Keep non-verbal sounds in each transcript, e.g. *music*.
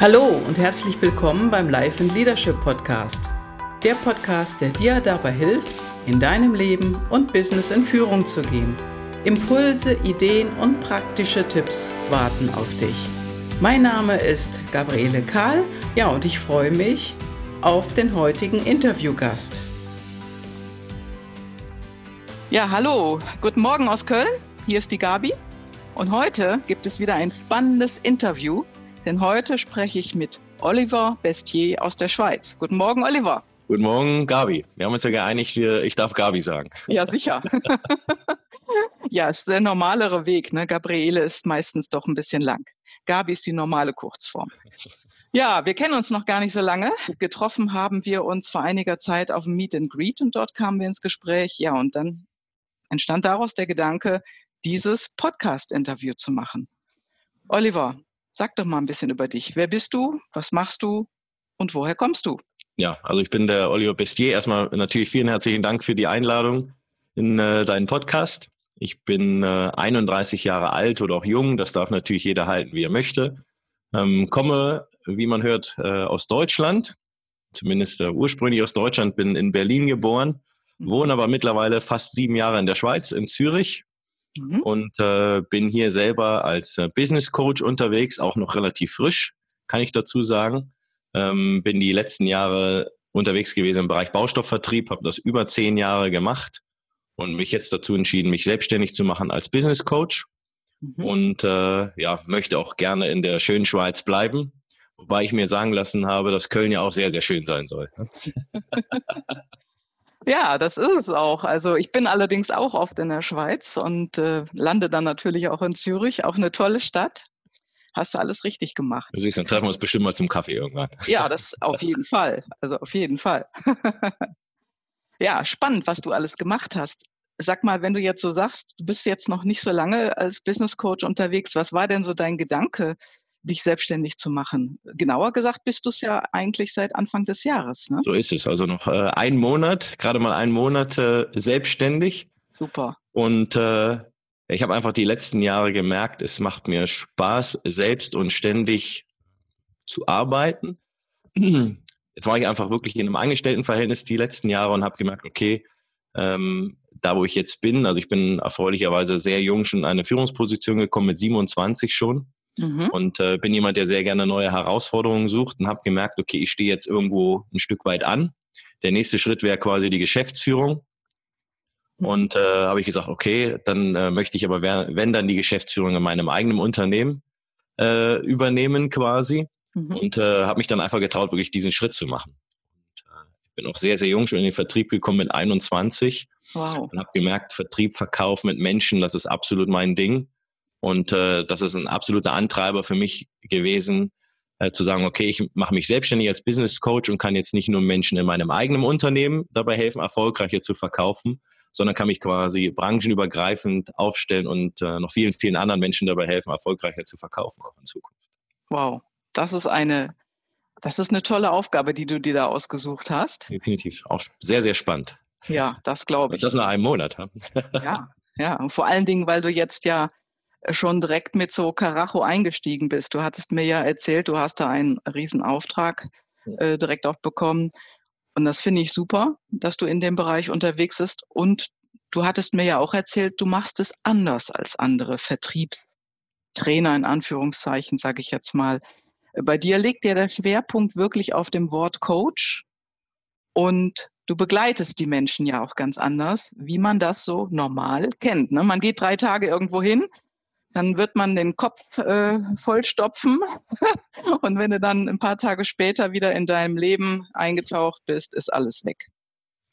Hallo und herzlich willkommen beim Life and Leadership Podcast. Der Podcast, der dir dabei hilft, in deinem Leben und Business in Führung zu gehen. Impulse, Ideen und praktische Tipps warten auf dich. Mein Name ist Gabriele Kahl, ja, und ich freue mich auf den heutigen Interviewgast. Ja, hallo, guten Morgen aus Köln. Hier ist die Gabi. Und heute gibt es wieder ein spannendes Interview denn heute spreche ich mit Oliver Bestier aus der Schweiz. Guten Morgen, Oliver. Guten Morgen, Gabi. Wir haben uns ja geeinigt, ich darf Gabi sagen. Ja, sicher. *laughs* ja, es ist der normalere Weg. Ne? Gabriele ist meistens doch ein bisschen lang. Gabi ist die normale Kurzform. Ja, wir kennen uns noch gar nicht so lange. Getroffen haben wir uns vor einiger Zeit auf dem Meet and Greet und dort kamen wir ins Gespräch. Ja, und dann entstand daraus der Gedanke, dieses Podcast-Interview zu machen. Oliver, Sag doch mal ein bisschen über dich. Wer bist du? Was machst du? Und woher kommst du? Ja, also ich bin der Oliver Bestier. Erstmal natürlich vielen herzlichen Dank für die Einladung in äh, deinen Podcast. Ich bin äh, 31 Jahre alt oder auch jung. Das darf natürlich jeder halten, wie er möchte. Ähm, komme, wie man hört, äh, aus Deutschland. Zumindest äh, ursprünglich aus Deutschland. Bin in Berlin geboren. Wohne aber mittlerweile fast sieben Jahre in der Schweiz, in Zürich mhm. und äh, bin hier selber als äh, Business Coach unterwegs, auch noch relativ frisch, kann ich dazu sagen. Ähm, bin die letzten Jahre unterwegs gewesen im Bereich Baustoffvertrieb, habe das über zehn Jahre gemacht und mich jetzt dazu entschieden, mich selbstständig zu machen als Business Coach mhm. und äh, ja, möchte auch gerne in der schönen Schweiz bleiben. Wobei ich mir sagen lassen habe, dass Köln ja auch sehr, sehr schön sein soll. *laughs* Ja, das ist es auch. Also ich bin allerdings auch oft in der Schweiz und äh, lande dann natürlich auch in Zürich, auch eine tolle Stadt. Hast du alles richtig gemacht. Du siehst, dann treffen wir uns bestimmt mal zum Kaffee irgendwann. Ja, das auf jeden Fall. Also auf jeden Fall. *laughs* ja, spannend, was du alles gemacht hast. Sag mal, wenn du jetzt so sagst, du bist jetzt noch nicht so lange als Business Coach unterwegs, was war denn so dein Gedanke, dich selbstständig zu machen. Genauer gesagt bist du es ja eigentlich seit Anfang des Jahres. Ne? So ist es. Also noch äh, einen Monat, gerade mal einen Monat äh, selbstständig. Super. Und äh, ich habe einfach die letzten Jahre gemerkt, es macht mir Spaß, selbst und ständig zu arbeiten. Jetzt war ich einfach wirklich in einem Angestelltenverhältnis die letzten Jahre und habe gemerkt, okay, ähm, da wo ich jetzt bin, also ich bin erfreulicherweise sehr jung schon in eine Führungsposition gekommen, mit 27 schon. Mhm. Und äh, bin jemand, der sehr gerne neue Herausforderungen sucht und habe gemerkt, okay, ich stehe jetzt irgendwo ein Stück weit an. Der nächste Schritt wäre quasi die Geschäftsführung. Mhm. Und äh, habe ich gesagt, okay, dann äh, möchte ich aber, wenn dann die Geschäftsführung in meinem eigenen Unternehmen äh, übernehmen quasi. Mhm. Und äh, habe mich dann einfach getraut, wirklich diesen Schritt zu machen. Und, äh, ich bin auch sehr, sehr jung schon in den Vertrieb gekommen mit 21 wow. und habe gemerkt, Vertrieb, Verkauf mit Menschen, das ist absolut mein Ding. Und äh, das ist ein absoluter Antreiber für mich gewesen, äh, zu sagen, okay, ich mache mich selbstständig als Business Coach und kann jetzt nicht nur Menschen in meinem eigenen Unternehmen dabei helfen, erfolgreicher zu verkaufen, sondern kann mich quasi branchenübergreifend aufstellen und äh, noch vielen, vielen anderen Menschen dabei helfen, erfolgreicher zu verkaufen auch in Zukunft. Wow, das ist eine, das ist eine tolle Aufgabe, die du dir da ausgesucht hast. Definitiv, auch sehr, sehr spannend. Ja, das glaube ich. Das nach einem Monat. ja, ja, und vor allen Dingen, weil du jetzt ja schon direkt mit so Karacho eingestiegen bist. Du hattest mir ja erzählt, du hast da einen Riesenauftrag äh, direkt auch bekommen. Und das finde ich super, dass du in dem Bereich unterwegs bist. Und du hattest mir ja auch erzählt, du machst es anders als andere Vertriebstrainer in Anführungszeichen, sage ich jetzt mal. Bei dir liegt ja der Schwerpunkt wirklich auf dem Wort Coach und du begleitest die Menschen ja auch ganz anders, wie man das so normal kennt. Ne? Man geht drei Tage irgendwo hin, dann wird man den Kopf äh, vollstopfen. *laughs* und wenn du dann ein paar Tage später wieder in deinem Leben eingetaucht bist, ist alles weg.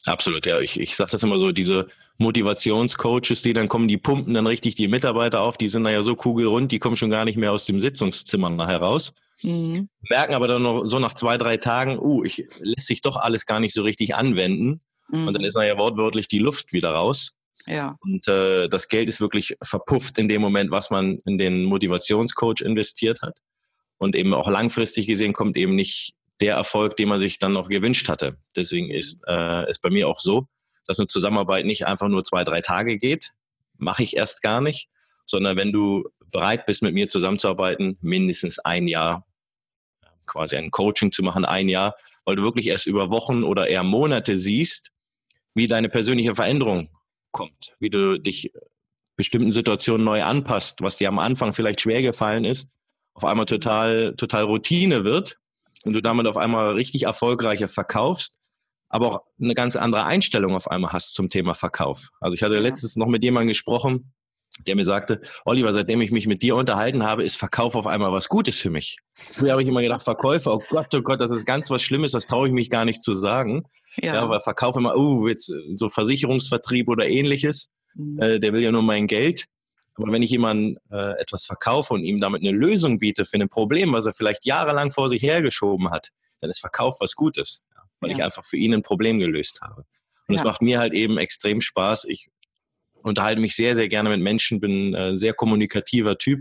Absolut, ja. Ich, ich sage das immer so, diese Motivationscoaches, die dann kommen, die pumpen dann richtig die Mitarbeiter auf, die sind da ja so kugelrund, die kommen schon gar nicht mehr aus dem Sitzungszimmer nachher raus. Mhm. Merken aber dann noch so nach zwei, drei Tagen, uh, ich lässt sich doch alles gar nicht so richtig anwenden. Mhm. Und dann ist nachher wortwörtlich die Luft wieder raus. Ja. Und äh, das Geld ist wirklich verpufft in dem Moment, was man in den Motivationscoach investiert hat. Und eben auch langfristig gesehen kommt eben nicht der Erfolg, den man sich dann noch gewünscht hatte. Deswegen ist äh, es bei mir auch so, dass eine Zusammenarbeit nicht einfach nur zwei, drei Tage geht. Mache ich erst gar nicht, sondern wenn du bereit bist, mit mir zusammenzuarbeiten, mindestens ein Jahr quasi ein Coaching zu machen, ein Jahr, weil du wirklich erst über Wochen oder eher Monate siehst, wie deine persönliche Veränderung kommt, wie du dich bestimmten Situationen neu anpasst, was dir am Anfang vielleicht schwer gefallen ist, auf einmal total, total Routine wird und du damit auf einmal richtig erfolgreicher verkaufst, aber auch eine ganz andere Einstellung auf einmal hast zum Thema Verkauf. Also ich hatte letztens noch mit jemandem gesprochen, der mir sagte, Oliver, seitdem ich mich mit dir unterhalten habe, ist Verkauf auf einmal was Gutes für mich. Früher habe ich immer gedacht, Verkäufer, oh Gott, oh Gott, das ist ganz was Schlimmes, das traue ich mich gar nicht zu sagen. Ja. ja aber Verkauf immer, oh, jetzt so Versicherungsvertrieb oder ähnliches, mhm. äh, der will ja nur mein Geld. Aber wenn ich jemandem äh, etwas verkaufe und ihm damit eine Lösung biete für ein Problem, was er vielleicht jahrelang vor sich hergeschoben hat, dann ist Verkauf was Gutes, ja, weil ja. ich einfach für ihn ein Problem gelöst habe. Und es macht mir halt eben extrem Spaß. Ich unterhalte mich sehr, sehr gerne mit Menschen, bin äh, sehr kommunikativer Typ.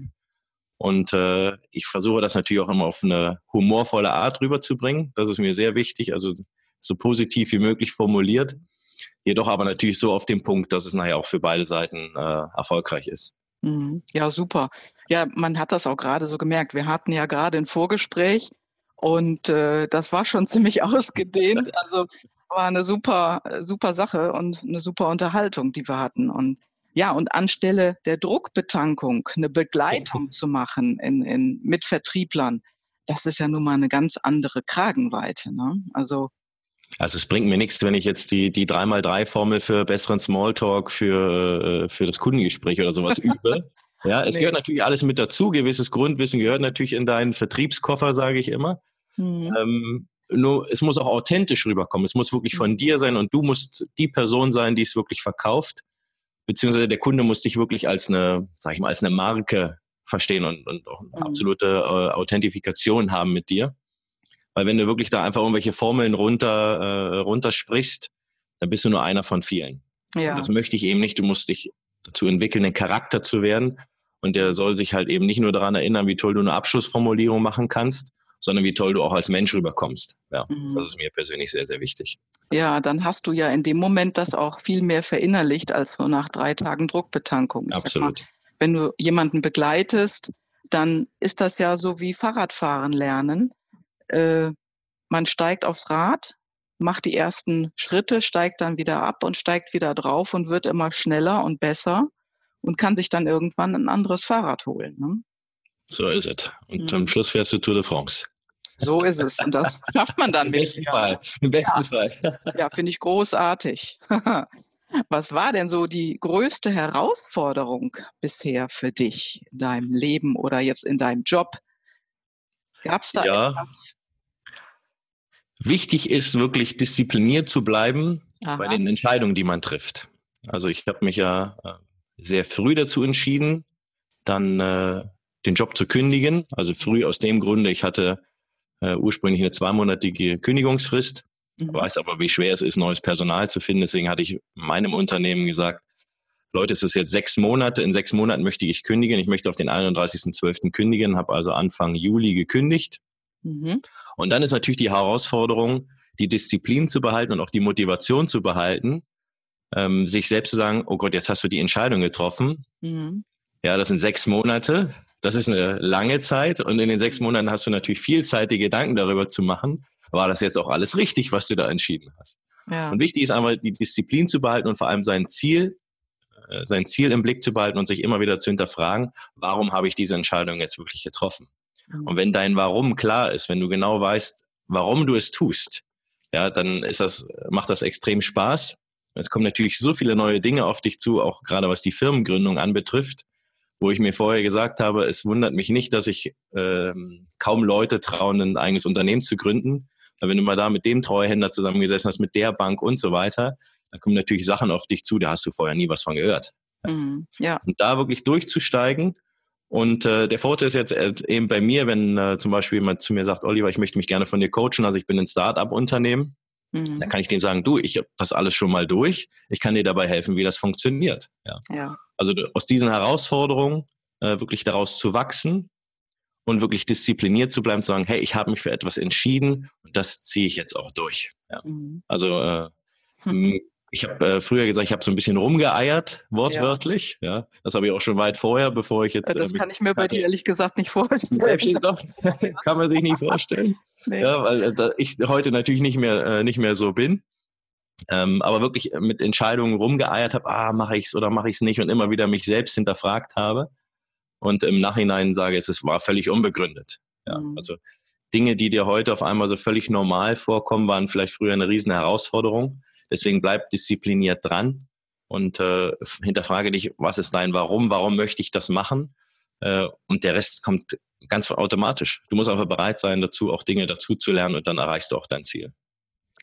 Und äh, ich versuche das natürlich auch immer auf eine humorvolle Art rüberzubringen. Das ist mir sehr wichtig, also so positiv wie möglich formuliert. Jedoch aber natürlich so auf den Punkt, dass es nachher auch für beide Seiten äh, erfolgreich ist. Mhm. Ja, super. Ja, man hat das auch gerade so gemerkt. Wir hatten ja gerade ein Vorgespräch und äh, das war schon *laughs* ziemlich ausgedehnt. Also war eine super, super Sache und eine super Unterhaltung, die wir hatten. Und ja, und anstelle der Druckbetankung eine Begleitung *laughs* zu machen in, in, mit Vertrieblern, das ist ja nun mal eine ganz andere Kragenweite. Ne? Also also es bringt mir nichts, wenn ich jetzt die, die 3x3-Formel für besseren Smalltalk für, äh, für das Kundengespräch oder sowas *laughs* übe. Ja, es nee. gehört natürlich alles mit dazu. Gewisses Grundwissen gehört natürlich in deinen Vertriebskoffer, sage ich immer. Mhm. Ähm, nur es muss auch authentisch rüberkommen. Es muss wirklich von mhm. dir sein und du musst die Person sein, die es wirklich verkauft. Beziehungsweise der Kunde muss dich wirklich als eine, sag ich mal, als eine Marke verstehen und, und auch eine mhm. absolute äh, Authentifikation haben mit dir. Weil wenn du wirklich da einfach irgendwelche Formeln runter, äh, runtersprichst, dann bist du nur einer von vielen. Ja. Und das möchte ich eben nicht. Du musst dich dazu entwickeln, ein Charakter zu werden. Und der soll sich halt eben nicht nur daran erinnern, wie toll du eine Abschlussformulierung machen kannst, sondern wie toll du auch als Mensch rüberkommst. Ja, mhm. das ist mir persönlich sehr, sehr wichtig. Ja, dann hast du ja in dem Moment das auch viel mehr verinnerlicht als so nach drei Tagen Druckbetankung. Absolut. Mal, wenn du jemanden begleitest, dann ist das ja so wie Fahrradfahren lernen. Äh, man steigt aufs Rad, macht die ersten Schritte, steigt dann wieder ab und steigt wieder drauf und wird immer schneller und besser und kann sich dann irgendwann ein anderes Fahrrad holen. Ne? So ist es. Und mhm. am Schluss fährst du Tour de France. So ist es. Und das *laughs* schafft man dann. Im besten Fall. Im besten ja. Fall. Ja, finde ich großartig. *laughs* Was war denn so die größte Herausforderung bisher für dich in deinem Leben oder jetzt in deinem Job? Gab es da ja. etwas? Wichtig ist wirklich diszipliniert zu bleiben Aha. bei den Entscheidungen, die man trifft. Also ich habe mich ja äh, sehr früh dazu entschieden, dann äh, den Job zu kündigen. Also früh aus dem Grunde, ich hatte äh, ursprünglich eine zweimonatige Kündigungsfrist, mhm. weiß aber, wie schwer es ist, neues Personal zu finden. Deswegen hatte ich meinem Unternehmen gesagt, Leute, es ist jetzt sechs Monate, in sechs Monaten möchte ich kündigen. Ich möchte auf den 31.12. kündigen, habe also Anfang Juli gekündigt. Mhm. Und dann ist natürlich die Herausforderung, die Disziplin zu behalten und auch die Motivation zu behalten, ähm, sich selbst zu sagen, oh Gott, jetzt hast du die Entscheidung getroffen. Mhm. Ja, das sind sechs Monate. Das ist eine lange Zeit und in den sechs Monaten hast du natürlich viel Zeit, dir Gedanken darüber zu machen, war das jetzt auch alles richtig, was du da entschieden hast. Ja. Und wichtig ist einfach, die Disziplin zu behalten und vor allem sein Ziel, äh, sein Ziel im Blick zu behalten und sich immer wieder zu hinterfragen, warum habe ich diese Entscheidung jetzt wirklich getroffen? Und wenn dein Warum klar ist, wenn du genau weißt, warum du es tust, ja, dann ist das, macht das extrem Spaß. Es kommen natürlich so viele neue Dinge auf dich zu, auch gerade was die Firmengründung anbetrifft wo ich mir vorher gesagt habe, es wundert mich nicht, dass sich äh, kaum Leute trauen, ein eigenes Unternehmen zu gründen. Weil wenn du mal da mit dem Treuhänder zusammengesessen hast, mit der Bank und so weiter, da kommen natürlich Sachen auf dich zu, da hast du vorher nie was von gehört. Mhm, ja. Und da wirklich durchzusteigen. Und äh, der Vorteil ist jetzt äh, eben bei mir, wenn äh, zum Beispiel jemand zu mir sagt, Oliver, ich möchte mich gerne von dir coachen, also ich bin ein Start-up-Unternehmen, mhm. dann kann ich dem sagen, du, ich habe das alles schon mal durch, ich kann dir dabei helfen, wie das funktioniert. Ja. ja. Also aus diesen Herausforderungen äh, wirklich daraus zu wachsen und wirklich diszipliniert zu bleiben, zu sagen, hey, ich habe mich für etwas entschieden und das ziehe ich jetzt auch durch. Ja. Mhm. Also äh, hm. *laughs* ich habe äh, früher gesagt, ich habe so ein bisschen rumgeeiert, wortwörtlich. Ja. ja. Das habe ich auch schon weit vorher, bevor ich jetzt. Das äh, kann ich mir bei dir ehrlich gesagt nicht vorstellen. Doch, *laughs* kann man sich nicht vorstellen. Nee. Ja, weil äh, ich heute natürlich nicht mehr, äh, nicht mehr so bin. Ähm, aber wirklich mit Entscheidungen rumgeeiert habe, ah, mache ich es oder mache ich es nicht und immer wieder mich selbst hinterfragt habe und im Nachhinein sage, es war völlig unbegründet. Ja, mhm. Also Dinge, die dir heute auf einmal so völlig normal vorkommen, waren vielleicht früher eine riesen Herausforderung. Deswegen bleib diszipliniert dran und äh, hinterfrage dich, was ist dein Warum, warum möchte ich das machen? Äh, und der Rest kommt ganz automatisch. Du musst einfach bereit sein, dazu auch Dinge dazu zu lernen und dann erreichst du auch dein Ziel.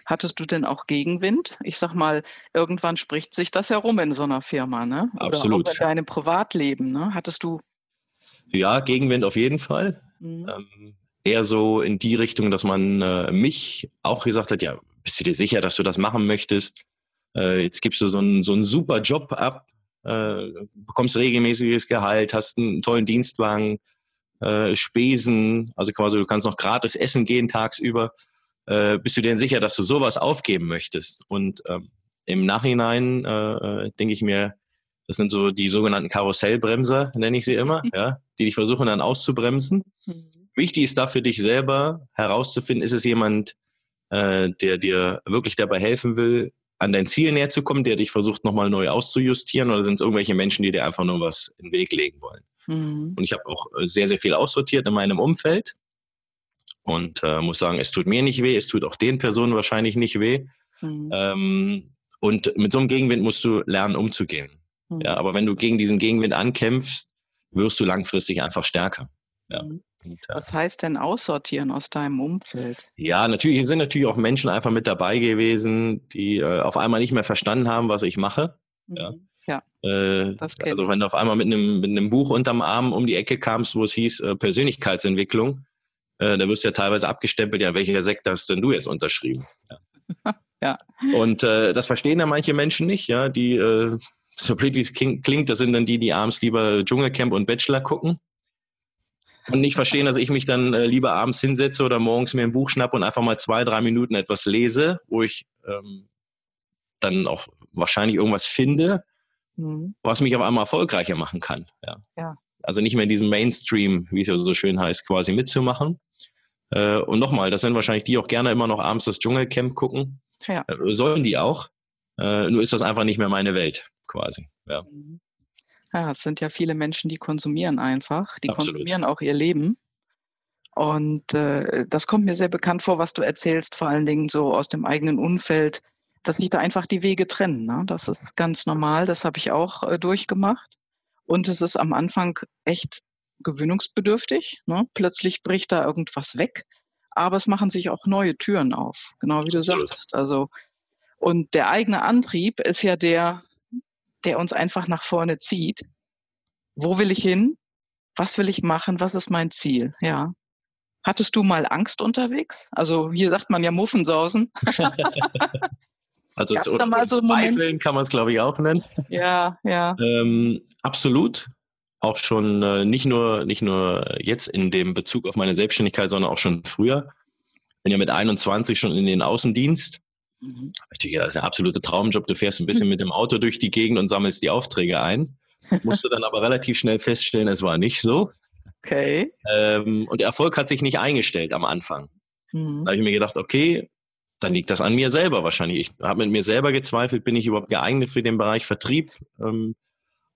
Hattest du denn auch Gegenwind? Ich sag mal, irgendwann spricht sich das herum in so einer Firma, ne? Oder Absolut. Auch in deinem Privatleben, ne? Hattest du? Ja, Gegenwind auf jeden Fall. Mhm. Ähm, eher so in die Richtung, dass man äh, mich auch gesagt hat, ja, bist du dir sicher, dass du das machen möchtest? Äh, jetzt gibst du so einen, so einen super Job ab, äh, bekommst regelmäßiges Gehalt, hast einen tollen Dienstwagen, äh, Spesen, also quasi du kannst noch gratis essen gehen tagsüber. Äh, bist du dir denn sicher, dass du sowas aufgeben möchtest? Und ähm, im Nachhinein äh, äh, denke ich mir, das sind so die sogenannten Karussellbremser, nenne ich sie immer, ja, die dich versuchen dann auszubremsen. Mhm. Wichtig ist da für dich selber herauszufinden, ist es jemand, äh, der dir wirklich dabei helfen will, an dein Ziel näher zu kommen, der dich versucht nochmal neu auszujustieren oder sind es irgendwelche Menschen, die dir einfach nur was in den Weg legen wollen? Mhm. Und ich habe auch äh, sehr, sehr viel aussortiert in meinem Umfeld und äh, muss sagen, es tut mir nicht weh, es tut auch den Personen wahrscheinlich nicht weh. Mhm. Ähm, und mit so einem Gegenwind musst du lernen, umzugehen. Mhm. Ja, aber wenn du gegen diesen Gegenwind ankämpfst, wirst du langfristig einfach stärker. Ja. Mhm. Was heißt denn aussortieren aus deinem Umfeld? Ja, natürlich sind natürlich auch Menschen einfach mit dabei gewesen, die äh, auf einmal nicht mehr verstanden haben, was ich mache. Mhm. Ja. Ja, äh, also wenn du auf einmal mit einem, mit einem Buch unterm Arm um die Ecke kamst, wo es hieß äh, Persönlichkeitsentwicklung, äh, da wirst du ja teilweise abgestempelt, ja, welcher Sektor hast denn du jetzt unterschrieben? Ja. *laughs* ja. Und äh, das verstehen ja manche Menschen nicht, ja, die, äh, so blöd wie es klingt, das sind dann die, die abends lieber Dschungelcamp und Bachelor gucken und nicht verstehen, dass ich mich dann äh, lieber abends hinsetze oder morgens mir ein Buch schnappe und einfach mal zwei, drei Minuten etwas lese, wo ich ähm, dann auch wahrscheinlich irgendwas finde, mhm. was mich auf einmal erfolgreicher machen kann. Ja. ja. Also nicht mehr in diesem Mainstream, wie es ja so schön heißt, quasi mitzumachen. Äh, und nochmal, das sind wahrscheinlich die auch gerne immer noch abends das Dschungelcamp gucken. Ja. Äh, sollen die auch. Äh, nur ist das einfach nicht mehr meine Welt, quasi. Ja. Mhm. Ja, es sind ja viele Menschen, die konsumieren einfach. Die Absolut. konsumieren auch ihr Leben. Und äh, das kommt mir sehr bekannt vor, was du erzählst, vor allen Dingen so aus dem eigenen Umfeld, dass sich da einfach die Wege trennen. Ne? Das ist ganz normal, das habe ich auch äh, durchgemacht. Und es ist am Anfang echt gewöhnungsbedürftig. Ne? Plötzlich bricht da irgendwas weg, aber es machen sich auch neue Türen auf, genau wie du Absolut. sagtest. Also, und der eigene Antrieb ist ja der, der uns einfach nach vorne zieht. Wo will ich hin? Was will ich machen? Was ist mein Ziel? Ja. Hattest du mal Angst unterwegs? Also hier sagt man ja Muffensausen. *laughs* also zu, mal so Zweifeln kann man es, glaube ich, auch nennen. Ja, ja. Ähm, absolut. Auch schon äh, nicht, nur, nicht nur jetzt in dem Bezug auf meine Selbstständigkeit, sondern auch schon früher. Bin ja mit 21 schon in den Außendienst Mhm. Natürlich, das ist ein absoluter Traumjob. Du fährst ein bisschen *laughs* mit dem Auto durch die Gegend und sammelst die Aufträge ein. Musst du dann aber relativ schnell feststellen, es war nicht so. Okay. Ähm, und der Erfolg hat sich nicht eingestellt am Anfang. Mhm. Da habe ich mir gedacht, okay, dann liegt das an mir selber wahrscheinlich. Ich habe mit mir selber gezweifelt, bin ich überhaupt geeignet für den Bereich Vertrieb? Ähm,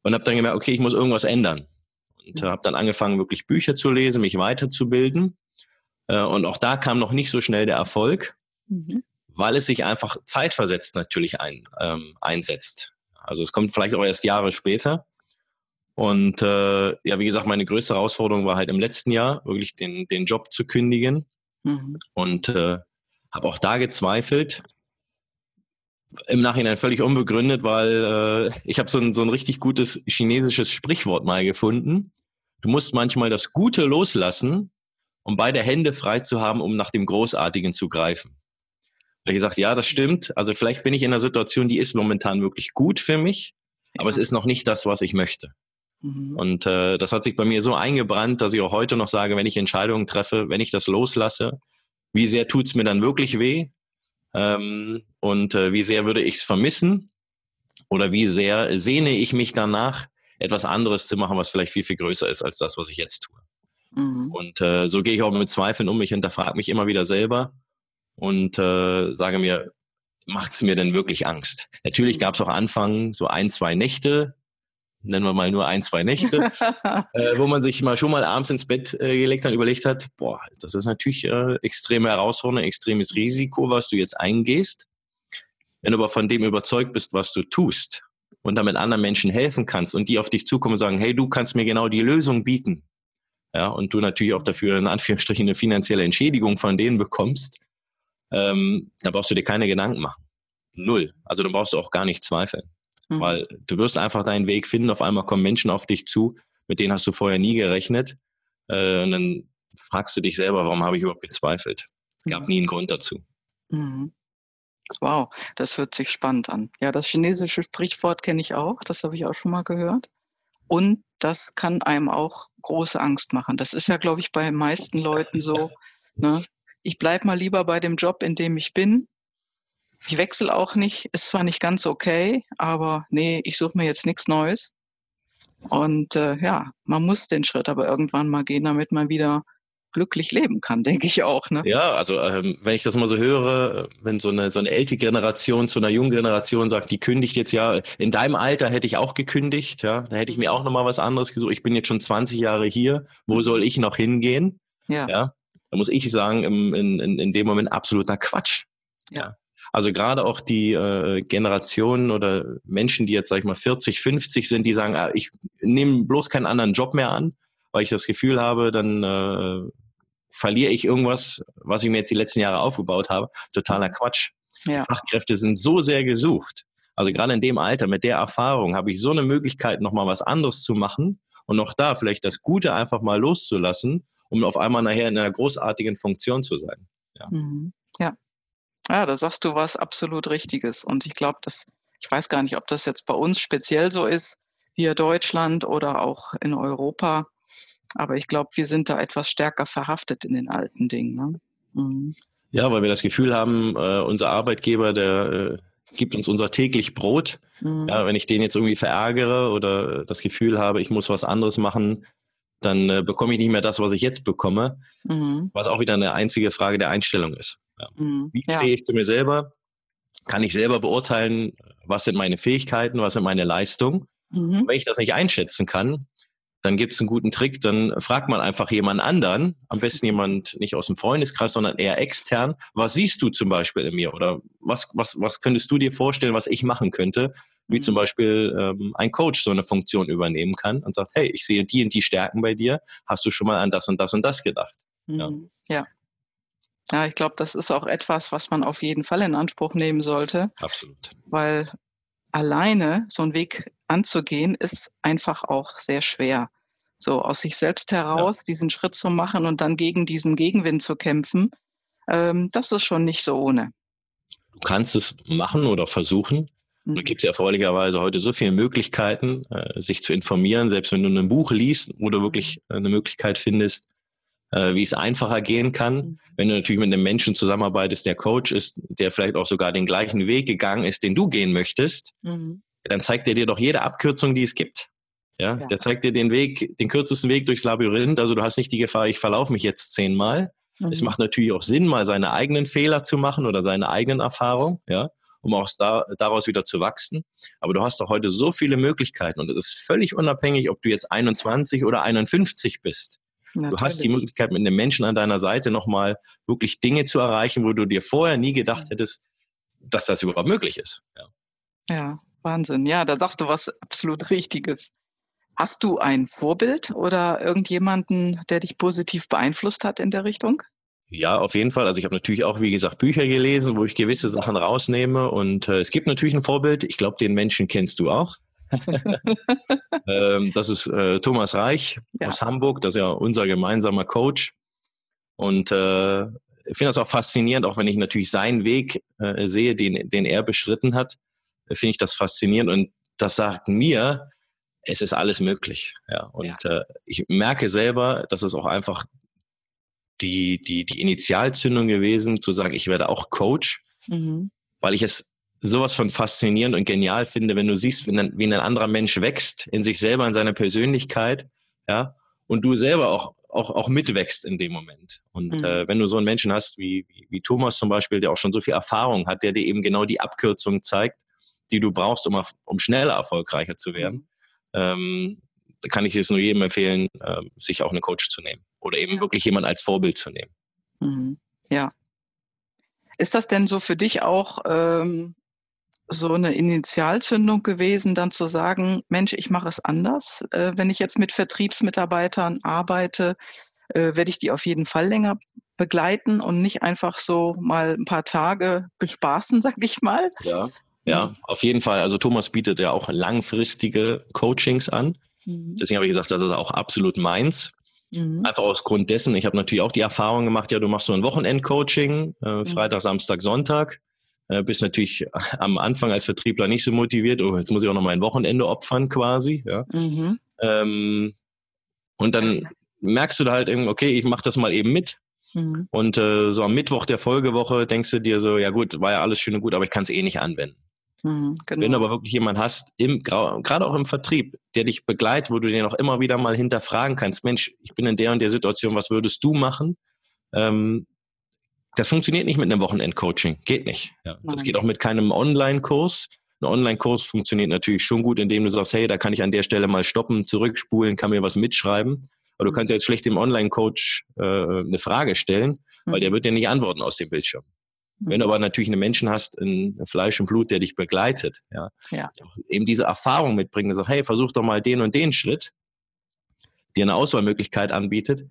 und habe dann gemerkt, okay, ich muss irgendwas ändern. Und mhm. habe dann angefangen, wirklich Bücher zu lesen, mich weiterzubilden. Äh, und auch da kam noch nicht so schnell der Erfolg. Mhm weil es sich einfach zeitversetzt natürlich ein, ähm, einsetzt. Also es kommt vielleicht auch erst Jahre später. Und äh, ja, wie gesagt, meine größte Herausforderung war halt im letzten Jahr, wirklich den, den Job zu kündigen. Mhm. Und äh, habe auch da gezweifelt. Im Nachhinein völlig unbegründet, weil äh, ich habe so ein, so ein richtig gutes chinesisches Sprichwort mal gefunden. Du musst manchmal das Gute loslassen, um beide Hände frei zu haben, um nach dem Großartigen zu greifen habe ich gesagt, ja, das stimmt. Also vielleicht bin ich in einer Situation, die ist momentan wirklich gut für mich, ja. aber es ist noch nicht das, was ich möchte. Mhm. Und äh, das hat sich bei mir so eingebrannt, dass ich auch heute noch sage, wenn ich Entscheidungen treffe, wenn ich das loslasse, wie sehr tut es mir dann wirklich weh? Ähm, und äh, wie sehr würde ich es vermissen oder wie sehr sehne ich mich danach, etwas anderes zu machen, was vielleicht viel, viel größer ist als das, was ich jetzt tue. Mhm. Und äh, so gehe ich auch mit Zweifeln um. Ich hinterfrage mich immer wieder selber und äh, sage mir, macht es mir denn wirklich Angst? Natürlich mhm. gab es auch Anfang so ein, zwei Nächte, nennen wir mal nur ein, zwei Nächte, *laughs* äh, wo man sich mal schon mal abends ins Bett äh, gelegt hat und überlegt hat, boah, das ist natürlich äh, extreme Herausforderung, extremes Risiko, was du jetzt eingehst. Wenn du aber von dem überzeugt bist, was du tust und damit anderen Menschen helfen kannst und die auf dich zukommen und sagen, hey, du kannst mir genau die Lösung bieten. Ja, und du natürlich auch dafür in Anführungsstrichen eine finanzielle Entschädigung von denen bekommst, ähm, dann brauchst du dir keine Gedanken machen. Null. Also dann brauchst du auch gar nicht zweifeln. Mhm. Weil du wirst einfach deinen Weg finden, auf einmal kommen Menschen auf dich zu, mit denen hast du vorher nie gerechnet. Äh, und dann fragst du dich selber, warum habe ich überhaupt gezweifelt? Es gab mhm. nie einen Grund dazu. Mhm. Wow, das hört sich spannend an. Ja, das chinesische Sprichwort kenne ich auch, das habe ich auch schon mal gehört. Und das kann einem auch große Angst machen. Das ist ja, glaube ich, bei den meisten Leuten so. Ne? Ich bleibe mal lieber bei dem Job, in dem ich bin. Ich wechsle auch nicht, ist zwar nicht ganz okay, aber nee, ich suche mir jetzt nichts Neues. Und äh, ja, man muss den Schritt aber irgendwann mal gehen, damit man wieder glücklich leben kann, *laughs* denke ich auch. Ne? Ja, also ähm, wenn ich das mal so höre, wenn so eine, so eine ältere Generation zu einer jungen Generation sagt, die kündigt jetzt ja, in deinem Alter hätte ich auch gekündigt, ja, da hätte ich mir auch nochmal was anderes gesucht. Ich bin jetzt schon 20 Jahre hier, wo soll ich noch hingehen? Ja. ja da muss ich sagen, im, in, in, in dem Moment absoluter Quatsch. Ja. Also gerade auch die äh, Generationen oder Menschen, die jetzt, sag ich mal, 40, 50 sind, die sagen, ah, ich nehme bloß keinen anderen Job mehr an, weil ich das Gefühl habe, dann äh, verliere ich irgendwas, was ich mir jetzt die letzten Jahre aufgebaut habe. Totaler Quatsch. Ja. Fachkräfte sind so sehr gesucht. Also gerade in dem Alter, mit der Erfahrung, habe ich so eine Möglichkeit, nochmal was anderes zu machen und noch da vielleicht das Gute einfach mal loszulassen, um auf einmal nachher in einer großartigen Funktion zu sein. Ja. Mhm. ja. Ja, da sagst du was absolut Richtiges. Und ich glaube, dass, ich weiß gar nicht, ob das jetzt bei uns speziell so ist, hier Deutschland oder auch in Europa. Aber ich glaube, wir sind da etwas stärker verhaftet in den alten Dingen. Ne? Mhm. Ja, weil wir das Gefühl haben, äh, unser Arbeitgeber, der äh, gibt uns unser täglich Brot. Mhm. Ja, wenn ich den jetzt irgendwie verärgere oder das Gefühl habe, ich muss was anderes machen, dann äh, bekomme ich nicht mehr das, was ich jetzt bekomme. Mhm. Was auch wieder eine einzige Frage der Einstellung ist. Ja. Mhm. Wie stehe ja. ich zu mir selber? Kann ich selber beurteilen, was sind meine Fähigkeiten, was sind meine Leistungen? Mhm. Wenn ich das nicht einschätzen kann, dann gibt es einen guten Trick, dann fragt man einfach jemand anderen, am besten jemand nicht aus dem Freundeskreis, sondern eher extern, was siehst du zum Beispiel in mir oder was, was, was könntest du dir vorstellen, was ich machen könnte, wie zum mhm. Beispiel ähm, ein Coach so eine Funktion übernehmen kann und sagt, hey, ich sehe die und die Stärken bei dir, hast du schon mal an das und das und das gedacht? Ja. Mhm. ja. Ja, ich glaube, das ist auch etwas, was man auf jeden Fall in Anspruch nehmen sollte. Absolut. Weil alleine so einen Weg anzugehen, ist einfach auch sehr schwer. So aus sich selbst heraus ja. diesen Schritt zu machen und dann gegen diesen Gegenwind zu kämpfen, ähm, das ist schon nicht so ohne. Du kannst es machen oder versuchen. Mhm. Da gibt es ja erfreulicherweise heute so viele Möglichkeiten, äh, sich zu informieren, selbst wenn du ein Buch liest oder wirklich eine Möglichkeit findest, äh, wie es einfacher gehen kann. Mhm. Wenn du natürlich mit einem Menschen zusammenarbeitest, der Coach ist, der vielleicht auch sogar den gleichen Weg gegangen ist, den du gehen möchtest, mhm. Dann zeigt er dir doch jede Abkürzung, die es gibt. Ja, ja, der zeigt dir den Weg, den kürzesten Weg durchs Labyrinth. Also du hast nicht die Gefahr, ich verlaufe mich jetzt zehnmal. Mhm. Es macht natürlich auch Sinn, mal seine eigenen Fehler zu machen oder seine eigenen Erfahrungen, ja, um auch da, daraus wieder zu wachsen. Aber du hast doch heute so viele Möglichkeiten und es ist völlig unabhängig, ob du jetzt 21 oder 51 bist. Natürlich. Du hast die Möglichkeit, mit einem Menschen an deiner Seite nochmal wirklich Dinge zu erreichen, wo du dir vorher nie gedacht mhm. hättest, dass das überhaupt möglich ist. Ja, ja Wahnsinn. Ja, da sagst du was absolut Richtiges. Hast du ein Vorbild oder irgendjemanden, der dich positiv beeinflusst hat in der Richtung? Ja, auf jeden Fall. Also ich habe natürlich auch, wie gesagt, Bücher gelesen, wo ich gewisse Sachen rausnehme. Und äh, es gibt natürlich ein Vorbild. Ich glaube, den Menschen kennst du auch. *laughs* ähm, das ist äh, Thomas Reich ja. aus Hamburg, das ist ja unser gemeinsamer Coach. Und äh, ich finde das auch faszinierend, auch wenn ich natürlich seinen Weg äh, sehe, den, den er beschritten hat, finde ich das faszinierend. Und das sagt mir, es ist alles möglich. Ja. Und ja. Äh, ich merke selber, dass es auch einfach die, die, die Initialzündung gewesen, zu sagen, ich werde auch Coach. Mhm weil ich es sowas von faszinierend und genial finde, wenn du siehst, wie ein, wie ein anderer Mensch wächst in sich selber, in seiner Persönlichkeit, ja, und du selber auch, auch, auch mitwächst in dem Moment. Und mhm. äh, wenn du so einen Menschen hast wie, wie, wie Thomas zum Beispiel, der auch schon so viel Erfahrung hat, der dir eben genau die Abkürzung zeigt, die du brauchst, um, um schneller erfolgreicher zu werden, mhm. ähm, da kann ich es nur jedem empfehlen, äh, sich auch einen Coach zu nehmen oder eben ja. wirklich jemand als Vorbild zu nehmen. Mhm. Ja. Ist das denn so für dich auch ähm, so eine Initialzündung gewesen, dann zu sagen, Mensch, ich mache es anders. Äh, wenn ich jetzt mit Vertriebsmitarbeitern arbeite, äh, werde ich die auf jeden Fall länger begleiten und nicht einfach so mal ein paar Tage bespaßen, *laughs* sag ich mal. Ja, ja, auf jeden Fall. Also Thomas bietet ja auch langfristige Coachings an. Mhm. Deswegen habe ich gesagt, das ist auch absolut meins. Mhm. Einfach aus Grund dessen, ich habe natürlich auch die Erfahrung gemacht, ja, du machst so ein Wochenend-Coaching, äh, mhm. Freitag, Samstag, Sonntag. Äh, bist natürlich *laughs* am Anfang als Vertriebler nicht so motiviert, oh, jetzt muss ich auch noch mein Wochenende opfern quasi. Ja. Mhm. Ähm, und dann merkst du da halt irgendwie, okay, ich mache das mal eben mit. Mhm. Und äh, so am Mittwoch der Folgewoche denkst du dir so, ja gut, war ja alles schön und gut, aber ich kann es eh nicht anwenden. Mhm, genau. Wenn du aber wirklich jemanden hast, gerade auch im Vertrieb, der dich begleitet, wo du dir noch immer wieder mal hinterfragen kannst, Mensch, ich bin in der und der Situation, was würdest du machen? Ähm, das funktioniert nicht mit einem Wochenend-Coaching. Geht nicht. Ja. Das geht auch mit keinem Online-Kurs. Ein Online-Kurs funktioniert natürlich schon gut, indem du sagst, hey, da kann ich an der Stelle mal stoppen, zurückspulen, kann mir was mitschreiben. Aber du mhm. kannst jetzt schlecht dem Online-Coach äh, eine Frage stellen, weil mhm. der wird dir nicht antworten aus dem Bildschirm. Wenn du aber natürlich einen Menschen hast in Fleisch und Blut, der dich begleitet, ja, ja. eben diese Erfahrung mitbringt und sagt, hey, versuch doch mal den und den Schritt, dir eine Auswahlmöglichkeit anbietet,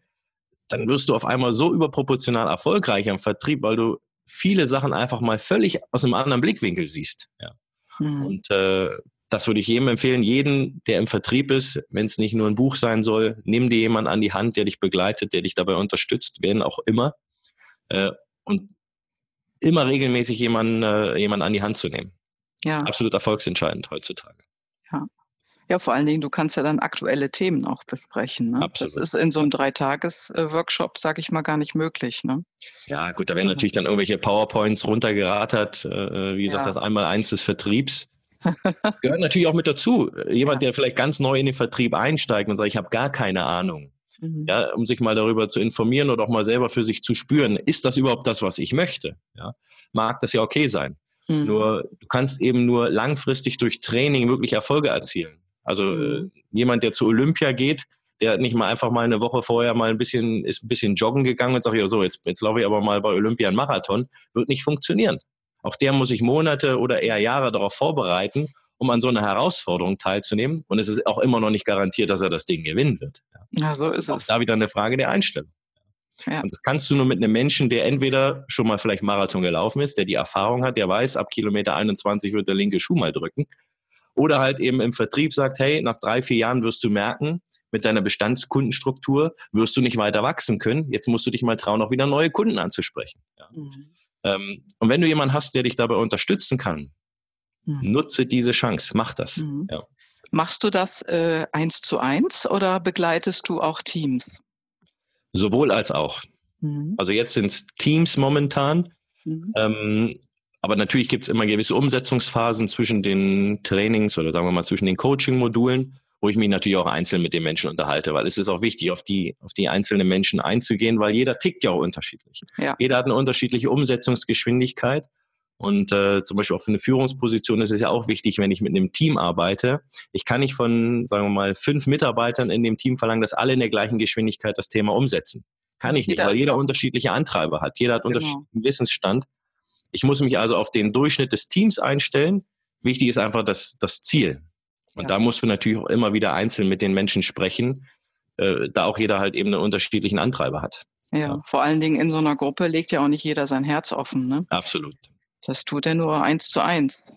dann wirst du auf einmal so überproportional erfolgreich im Vertrieb, weil du viele Sachen einfach mal völlig aus einem anderen Blickwinkel siehst. Ja. Mhm. Und äh, das würde ich jedem empfehlen, jeden, der im Vertrieb ist, wenn es nicht nur ein Buch sein soll, nimm dir jemanden an die Hand, der dich begleitet, der dich dabei unterstützt, wen auch immer. Äh, und immer regelmäßig jemanden, äh, jemanden an die Hand zu nehmen. Ja. Absolut erfolgsentscheidend heutzutage. Ja. Ja, vor allen Dingen, du kannst ja dann aktuelle Themen auch besprechen. Ne? Absolut. Das ist in so einem Dreitages-Workshop, sage ich mal, gar nicht möglich. Ne? Ja, gut, da werden natürlich dann irgendwelche PowerPoints runtergerattert. Äh, wie gesagt, ja. das einmal eins des Vertriebs. *laughs* Gehört natürlich auch mit dazu. Jemand, ja. der vielleicht ganz neu in den Vertrieb einsteigt und sagt, ich habe gar keine Ahnung. Mhm. Ja, um sich mal darüber zu informieren oder auch mal selber für sich zu spüren, ist das überhaupt das, was ich möchte? Ja, mag das ja okay sein. Mhm. Nur du kannst eben nur langfristig durch Training wirklich Erfolge erzielen. Also äh, mhm. jemand, der zu Olympia geht, der hat nicht mal einfach mal eine Woche vorher mal ein bisschen, ist ein bisschen joggen gegangen und sagt, ja so, jetzt, jetzt laufe ich aber mal bei Olympia einen Marathon, wird nicht funktionieren. Auch der muss sich Monate oder eher Jahre darauf vorbereiten, um an so einer Herausforderung teilzunehmen. Und es ist auch immer noch nicht garantiert, dass er das Ding gewinnen wird. Ja, so ist, ist es. Da wieder eine Frage der Einstellung. Ja. Und das kannst du nur mit einem Menschen, der entweder schon mal vielleicht Marathon gelaufen ist, der die Erfahrung hat, der weiß, ab Kilometer 21 wird der linke Schuh mal drücken. Oder halt eben im Vertrieb sagt, hey, nach drei, vier Jahren wirst du merken, mit deiner Bestandskundenstruktur wirst du nicht weiter wachsen können. Jetzt musst du dich mal trauen, auch wieder neue Kunden anzusprechen. Ja. Mhm. Ähm, und wenn du jemanden hast, der dich dabei unterstützen kann, mhm. nutze diese Chance, mach das. Mhm. Ja. Machst du das äh, eins zu eins oder begleitest du auch Teams? Sowohl als auch. Mhm. Also jetzt sind es Teams momentan. Mhm. Ähm, aber natürlich gibt es immer gewisse Umsetzungsphasen zwischen den Trainings oder sagen wir mal zwischen den Coaching-Modulen, wo ich mich natürlich auch einzeln mit den Menschen unterhalte, weil es ist auch wichtig, auf die, auf die einzelnen Menschen einzugehen, weil jeder tickt ja auch unterschiedlich. Ja. Jeder hat eine unterschiedliche Umsetzungsgeschwindigkeit. Und äh, zum Beispiel auch für eine Führungsposition ist es ja auch wichtig, wenn ich mit einem Team arbeite. Ich kann nicht von, sagen wir mal, fünf Mitarbeitern in dem Team verlangen, dass alle in der gleichen Geschwindigkeit das Thema umsetzen. Kann ich nicht, jeder weil jeder unterschiedliche Antreiber hat. Jeder hat genau. unterschiedlichen Wissensstand. Ich muss mich also auf den Durchschnitt des Teams einstellen. Wichtig ist einfach das, das Ziel. Und ja. da musst du natürlich auch immer wieder einzeln mit den Menschen sprechen, äh, da auch jeder halt eben einen unterschiedlichen Antreiber hat. Ja, ja, vor allen Dingen in so einer Gruppe legt ja auch nicht jeder sein Herz offen. Ne? Absolut. Das tut er nur eins zu eins,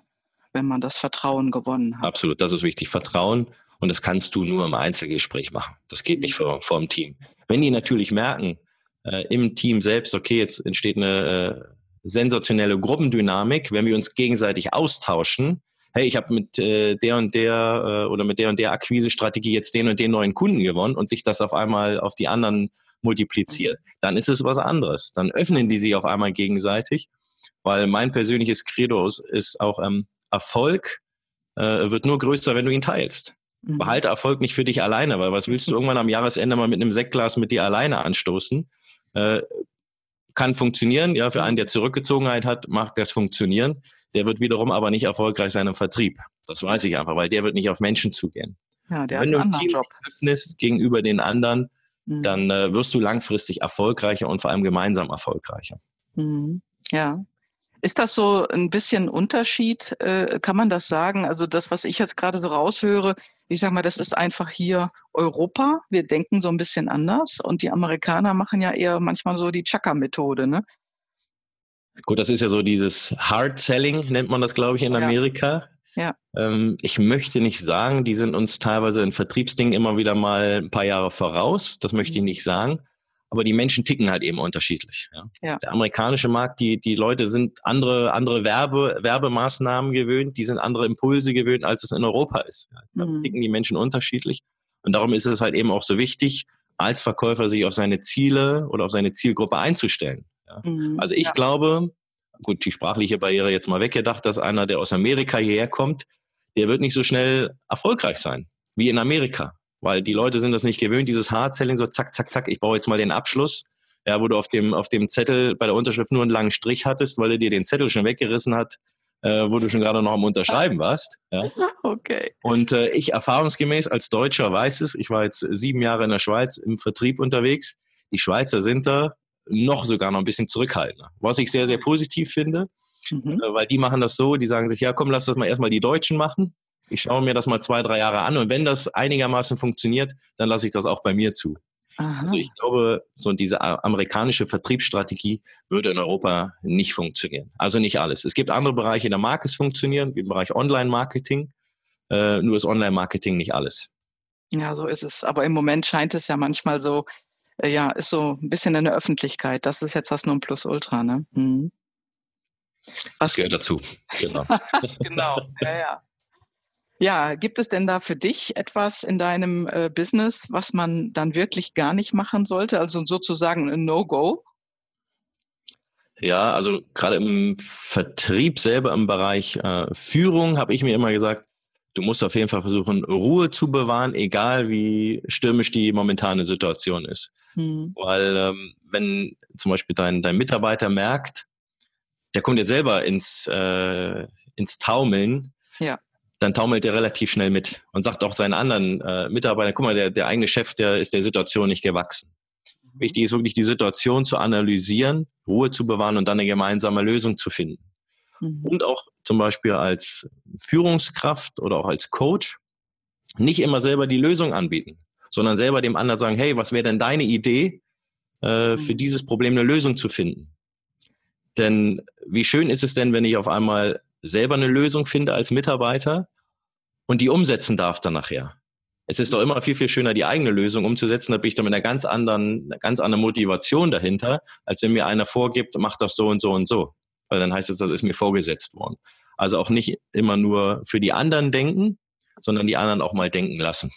wenn man das Vertrauen gewonnen hat. Absolut, das ist wichtig. Vertrauen. Und das kannst du nur im Einzelgespräch machen. Das geht nicht vor, vor dem Team. Wenn die natürlich merken, äh, im Team selbst, okay, jetzt entsteht eine äh, sensationelle Gruppendynamik, wenn wir uns gegenseitig austauschen. Hey, ich habe mit äh, der und der äh, oder mit der und der Akquise-Strategie jetzt den und den neuen Kunden gewonnen und sich das auf einmal auf die anderen multipliziert. Dann ist es was anderes. Dann öffnen die sich auf einmal gegenseitig weil mein persönliches Credo ist auch ähm, Erfolg äh, wird nur größer, wenn du ihn teilst. Mhm. Behalte Erfolg nicht für dich alleine, weil was willst du irgendwann am Jahresende mal mit einem Sektglas mit dir alleine anstoßen? Äh, kann funktionieren, ja, für einen, der Zurückgezogenheit hat, macht das funktionieren. Der wird wiederum aber nicht erfolgreich sein im Vertrieb. Das weiß ich einfach, weil der wird nicht auf Menschen zugehen. Ja, Wenn du ein Team Job. öffnest gegenüber den anderen, mhm. dann äh, wirst du langfristig erfolgreicher und vor allem gemeinsam erfolgreicher. Mhm. Ja. Ist das so ein bisschen Unterschied? Äh, kann man das sagen? Also das, was ich jetzt gerade so raushöre, ich sage mal, das ist einfach hier Europa. Wir denken so ein bisschen anders und die Amerikaner machen ja eher manchmal so die Chaka-Methode. Ne? Gut, das ist ja so dieses Hard Selling, nennt man das, glaube ich, in Amerika. Ja. Ähm, ich möchte nicht sagen, die sind uns teilweise in Vertriebsdingen immer wieder mal ein paar Jahre voraus. Das möchte ich mhm. nicht sagen aber die Menschen ticken halt eben unterschiedlich. Ja. ja. Der amerikanische Markt, die, die Leute sind andere, andere Werbe, Werbemaßnahmen gewöhnt, die sind andere Impulse gewöhnt, als es in Europa ist. Ja. Da mhm. ticken die Menschen unterschiedlich. Und darum ist es halt eben auch so wichtig, als Verkäufer sich auf seine Ziele oder auf seine Zielgruppe einzustellen. Ja. Mhm. Also ich glaube, gut, die sprachliche Barriere jetzt mal weggedacht, dass einer, der aus Amerika hierher kommt, der wird nicht so schnell erfolgreich sein wie in Amerika. Weil die Leute sind das nicht gewöhnt, dieses Hard-Selling, so zack, zack, zack, ich baue jetzt mal den Abschluss. Ja, wo du auf dem, auf dem Zettel bei der Unterschrift nur einen langen Strich hattest, weil er dir den Zettel schon weggerissen hat, äh, wo du schon gerade noch am Unterschreiben *laughs* warst. Ja. Okay. Und äh, ich erfahrungsgemäß als Deutscher weiß es, ich war jetzt sieben Jahre in der Schweiz im Vertrieb unterwegs. Die Schweizer sind da noch sogar noch ein bisschen zurückhaltender, was ich sehr, sehr positiv finde, mhm. äh, weil die machen das so, die sagen sich, ja komm, lass das mal erstmal die Deutschen machen ich schaue mir das mal zwei, drei Jahre an und wenn das einigermaßen funktioniert, dann lasse ich das auch bei mir zu. Aha. Also ich glaube, so diese amerikanische Vertriebsstrategie würde in Europa nicht funktionieren. Also nicht alles. Es gibt andere Bereiche in der Marke, es funktionieren, wie im Bereich Online-Marketing. Äh, nur ist Online-Marketing nicht alles. Ja, so ist es. Aber im Moment scheint es ja manchmal so, äh, ja, ist so ein bisschen in der Öffentlichkeit. Das ist jetzt das Nonplusultra, ne? Mhm. Was gehört dazu, genau. *laughs* genau, ja, ja. Ja, gibt es denn da für dich etwas in deinem äh, Business, was man dann wirklich gar nicht machen sollte? Also sozusagen ein No-Go? Ja, also gerade im Vertrieb selber im Bereich äh, Führung habe ich mir immer gesagt, du musst auf jeden Fall versuchen, Ruhe zu bewahren, egal wie stürmisch die momentane Situation ist. Hm. Weil ähm, wenn zum Beispiel dein, dein Mitarbeiter merkt, der kommt jetzt selber ins, äh, ins Taumeln, ja dann taumelt er relativ schnell mit und sagt auch seinen anderen äh, Mitarbeitern, guck mal, der, der eigene Chef, der ist der Situation nicht gewachsen. Mhm. Wichtig ist wirklich die Situation zu analysieren, Ruhe zu bewahren und dann eine gemeinsame Lösung zu finden. Mhm. Und auch zum Beispiel als Führungskraft oder auch als Coach nicht immer selber die Lösung anbieten, sondern selber dem anderen sagen, hey, was wäre denn deine Idee, äh, für mhm. dieses Problem eine Lösung zu finden? Denn wie schön ist es denn, wenn ich auf einmal selber eine Lösung finde als Mitarbeiter und die umsetzen darf dann nachher. Es ist doch immer viel, viel schöner, die eigene Lösung umzusetzen. Da bin ich dann mit einer ganz anderen, einer ganz anderen Motivation dahinter, als wenn mir einer vorgibt, mach das so und so und so. Weil dann heißt es, das ist mir vorgesetzt worden. Also auch nicht immer nur für die anderen denken, sondern die anderen auch mal denken lassen.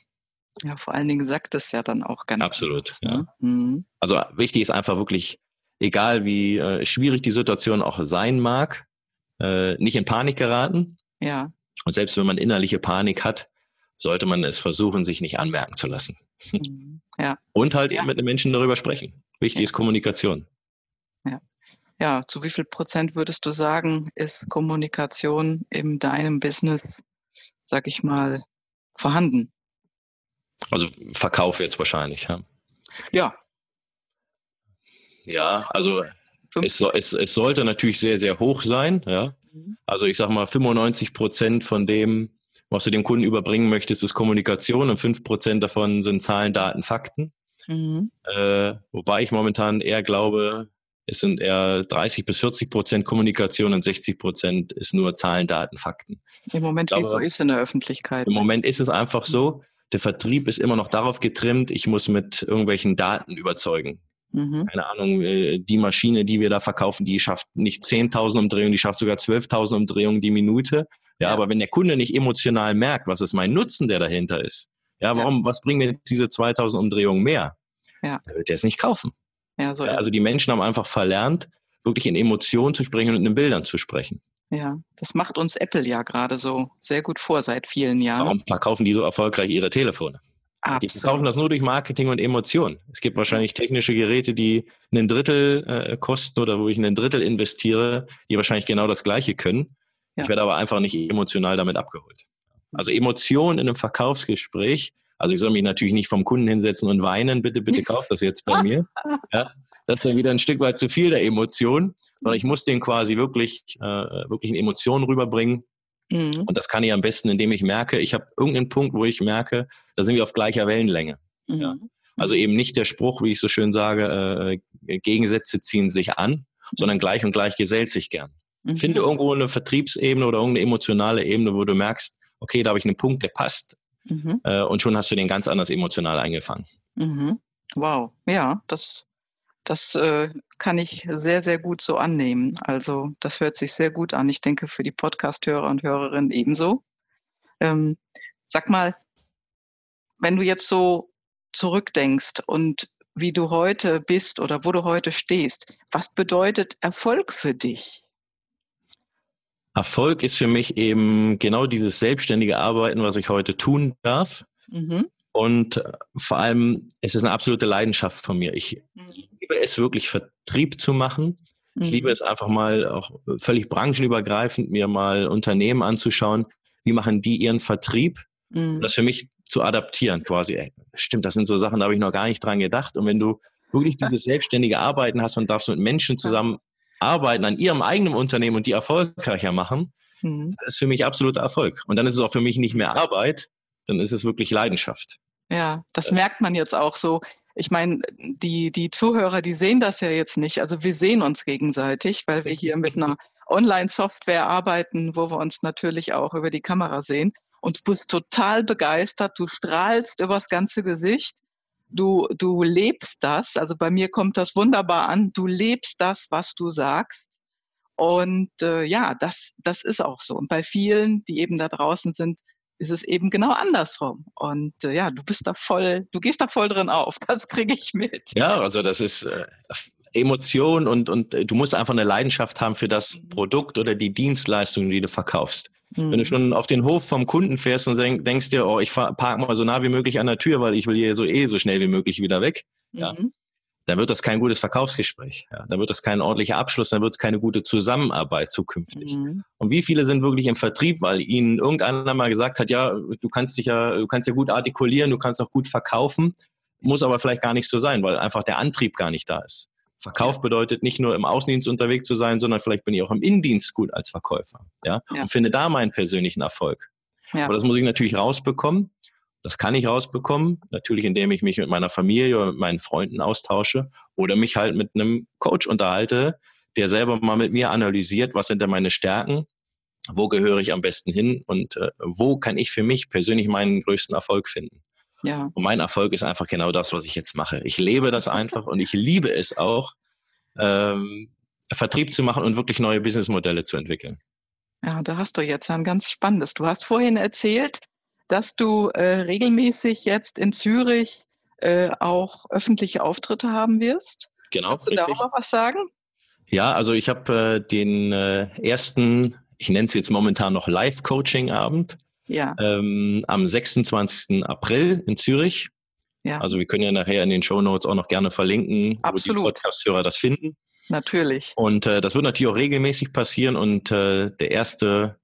Ja, vor allen Dingen sagt es ja dann auch ganz Absolut, anders, ne? ja. Mhm. Also wichtig ist einfach wirklich, egal wie äh, schwierig die Situation auch sein mag, äh, nicht in Panik geraten. Ja. Und selbst wenn man innerliche Panik hat, sollte man es versuchen, sich nicht anmerken zu lassen. Mhm. Ja. Und halt ja. eben mit den Menschen darüber sprechen. Wichtig ja. ist Kommunikation. Ja. ja, zu wie viel Prozent würdest du sagen, ist Kommunikation in deinem Business, sag ich mal, vorhanden? Also Verkauf jetzt wahrscheinlich, ja. Ja. Ja, also es, es, es sollte natürlich sehr, sehr hoch sein. Ja? Mhm. Also ich sage mal, 95 Prozent von dem, was du dem Kunden überbringen möchtest, ist Kommunikation und 5 Prozent davon sind Zahlen, Daten, Fakten. Mhm. Äh, wobei ich momentan eher glaube, es sind eher 30 bis 40 Prozent Kommunikation und 60 Prozent ist nur Zahlen, Daten, Fakten. Im Moment, wie es so ist in der Öffentlichkeit. Im Moment ist es einfach so, der Vertrieb ist immer noch darauf getrimmt, ich muss mit irgendwelchen Daten überzeugen. Mhm. Keine Ahnung, äh, die Maschine, die wir da verkaufen, die schafft nicht 10.000 Umdrehungen, die schafft sogar 12.000 Umdrehungen die Minute. Ja, ja, aber wenn der Kunde nicht emotional merkt, was ist mein Nutzen, der dahinter ist, ja, warum, ja. was bringen mir jetzt diese 2.000 Umdrehungen mehr? Ja. Der wird es nicht kaufen. Ja, so ja, also die Menschen haben einfach verlernt, wirklich in Emotionen zu sprechen und in Bildern zu sprechen. Ja, das macht uns Apple ja gerade so sehr gut vor seit vielen Jahren. Warum verkaufen die so erfolgreich ihre Telefone? Absolut. Die verkaufen das nur durch Marketing und Emotionen. Es gibt wahrscheinlich technische Geräte, die ein Drittel äh, kosten oder wo ich ein Drittel investiere, die wahrscheinlich genau das Gleiche können. Ja. Ich werde aber einfach nicht emotional damit abgeholt. Also Emotionen in einem Verkaufsgespräch. Also ich soll mich natürlich nicht vom Kunden hinsetzen und weinen, bitte, bitte *laughs* kauf das jetzt bei mir. Ja, das ist dann wieder ein Stück weit zu viel der Emotion, sondern ich muss den quasi wirklich, äh, wirklich eine Emotion rüberbringen. Mhm. Und das kann ich am besten, indem ich merke, ich habe irgendeinen Punkt, wo ich merke, da sind wir auf gleicher Wellenlänge. Mhm. Ja. Also eben nicht der Spruch, wie ich so schön sage, äh, Gegensätze ziehen sich an, sondern gleich und gleich gesellt sich gern. Mhm. Finde irgendwo eine Vertriebsebene oder irgendeine emotionale Ebene, wo du merkst, okay, da habe ich einen Punkt, der passt. Mhm. Äh, und schon hast du den ganz anders emotional eingefangen. Mhm. Wow, ja, das das äh, kann ich sehr, sehr gut so annehmen. Also das hört sich sehr gut an. Ich denke für die Podcast-Hörer und Hörerinnen ebenso. Ähm, sag mal, wenn du jetzt so zurückdenkst und wie du heute bist oder wo du heute stehst, was bedeutet Erfolg für dich? Erfolg ist für mich eben genau dieses selbstständige Arbeiten, was ich heute tun darf. Mhm. Und äh, vor allem, es ist eine absolute Leidenschaft von mir. Ich mhm. Liebe es wirklich, Vertrieb zu machen. Ich liebe mhm. es einfach mal auch völlig branchenübergreifend, mir mal Unternehmen anzuschauen, wie machen die ihren Vertrieb. Mhm. Das für mich zu adaptieren quasi. Ey, stimmt, das sind so Sachen, da habe ich noch gar nicht dran gedacht. Und wenn du wirklich dieses selbstständige Arbeiten hast und darfst mit Menschen zusammen arbeiten an ihrem eigenen Unternehmen und die erfolgreicher machen, mhm. das ist für mich absoluter Erfolg. Und dann ist es auch für mich nicht mehr Arbeit, dann ist es wirklich Leidenschaft. Ja, das äh. merkt man jetzt auch so. Ich meine, die, die Zuhörer, die sehen das ja jetzt nicht. Also wir sehen uns gegenseitig, weil wir hier mit einer Online-Software arbeiten, wo wir uns natürlich auch über die Kamera sehen. Und du bist total begeistert, du strahlst übers ganze Gesicht. Du, du lebst das, also bei mir kommt das wunderbar an, du lebst das, was du sagst. Und äh, ja, das, das ist auch so. Und bei vielen, die eben da draußen sind, ist es eben genau andersrum. Und äh, ja, du bist da voll, du gehst da voll drin auf. *laughs* Das kriege ich mit. Ja, also das ist äh, Emotion und, und äh, du musst einfach eine Leidenschaft haben für das. Produkt oder die Dienstleistung, die du verkaufst. Mhm. Wenn du mhm. schon auf den Hof vom Kunden fährst und denk, denkst dir, oh, ich parke mal so nah wie möglich an der Tür, weil ich will hier so eh so schnell wie möglich wieder weg. Mhm. Ja dann wird das kein gutes Verkaufsgespräch. Ja, dann wird das kein ordentlicher Abschluss, dann wird es keine gute Zusammenarbeit zukünftig. Mhm. Und wie viele sind wirklich im Vertrieb, weil ihnen irgendeiner mal gesagt hat, ja, du kannst dich ja, du kannst ja gut artikulieren, du kannst auch gut verkaufen, muss aber vielleicht gar nicht so sein, weil einfach der Antrieb gar nicht da ist. Verkauf bedeutet nicht nur im Außendienst unterwegs zu sein, sondern vielleicht bin ich auch im Innendienst gut als Verkäufer. Ja, ja. und finde da meinen persönlichen Erfolg. Ja. Aber das muss ich natürlich rausbekommen. Das kann ich rausbekommen, natürlich indem ich mich mit meiner Familie oder mit meinen Freunden austausche oder mich halt mit einem Coach unterhalte, der selber mal mit mir analysiert, was sind denn meine Stärken, wo gehöre ich am besten hin und äh, wo kann ich für mich persönlich meinen größten Erfolg finden. Ja. Und mein Erfolg ist einfach genau das, was ich jetzt mache. Ich lebe das einfach und ich liebe es auch, ähm, Vertrieb zu machen und wirklich neue Businessmodelle zu entwickeln. Ja, da hast du jetzt ein ganz spannendes. Du hast vorhin erzählt, dass du äh, regelmäßig jetzt in Zürich äh, auch öffentliche Auftritte haben wirst. Genau. Kannst du richtig. darüber was sagen? Ja, also ich habe äh, den äh, ersten, ich nenne es jetzt momentan noch Live-Coaching-Abend ja. ähm, am 26. April in Zürich. Ja. Also wir können ja nachher in den Show Notes auch noch gerne verlinken, Absolut. wo die Podcast-Hörer das finden. Natürlich. Und äh, das wird natürlich auch regelmäßig passieren. Und äh, der erste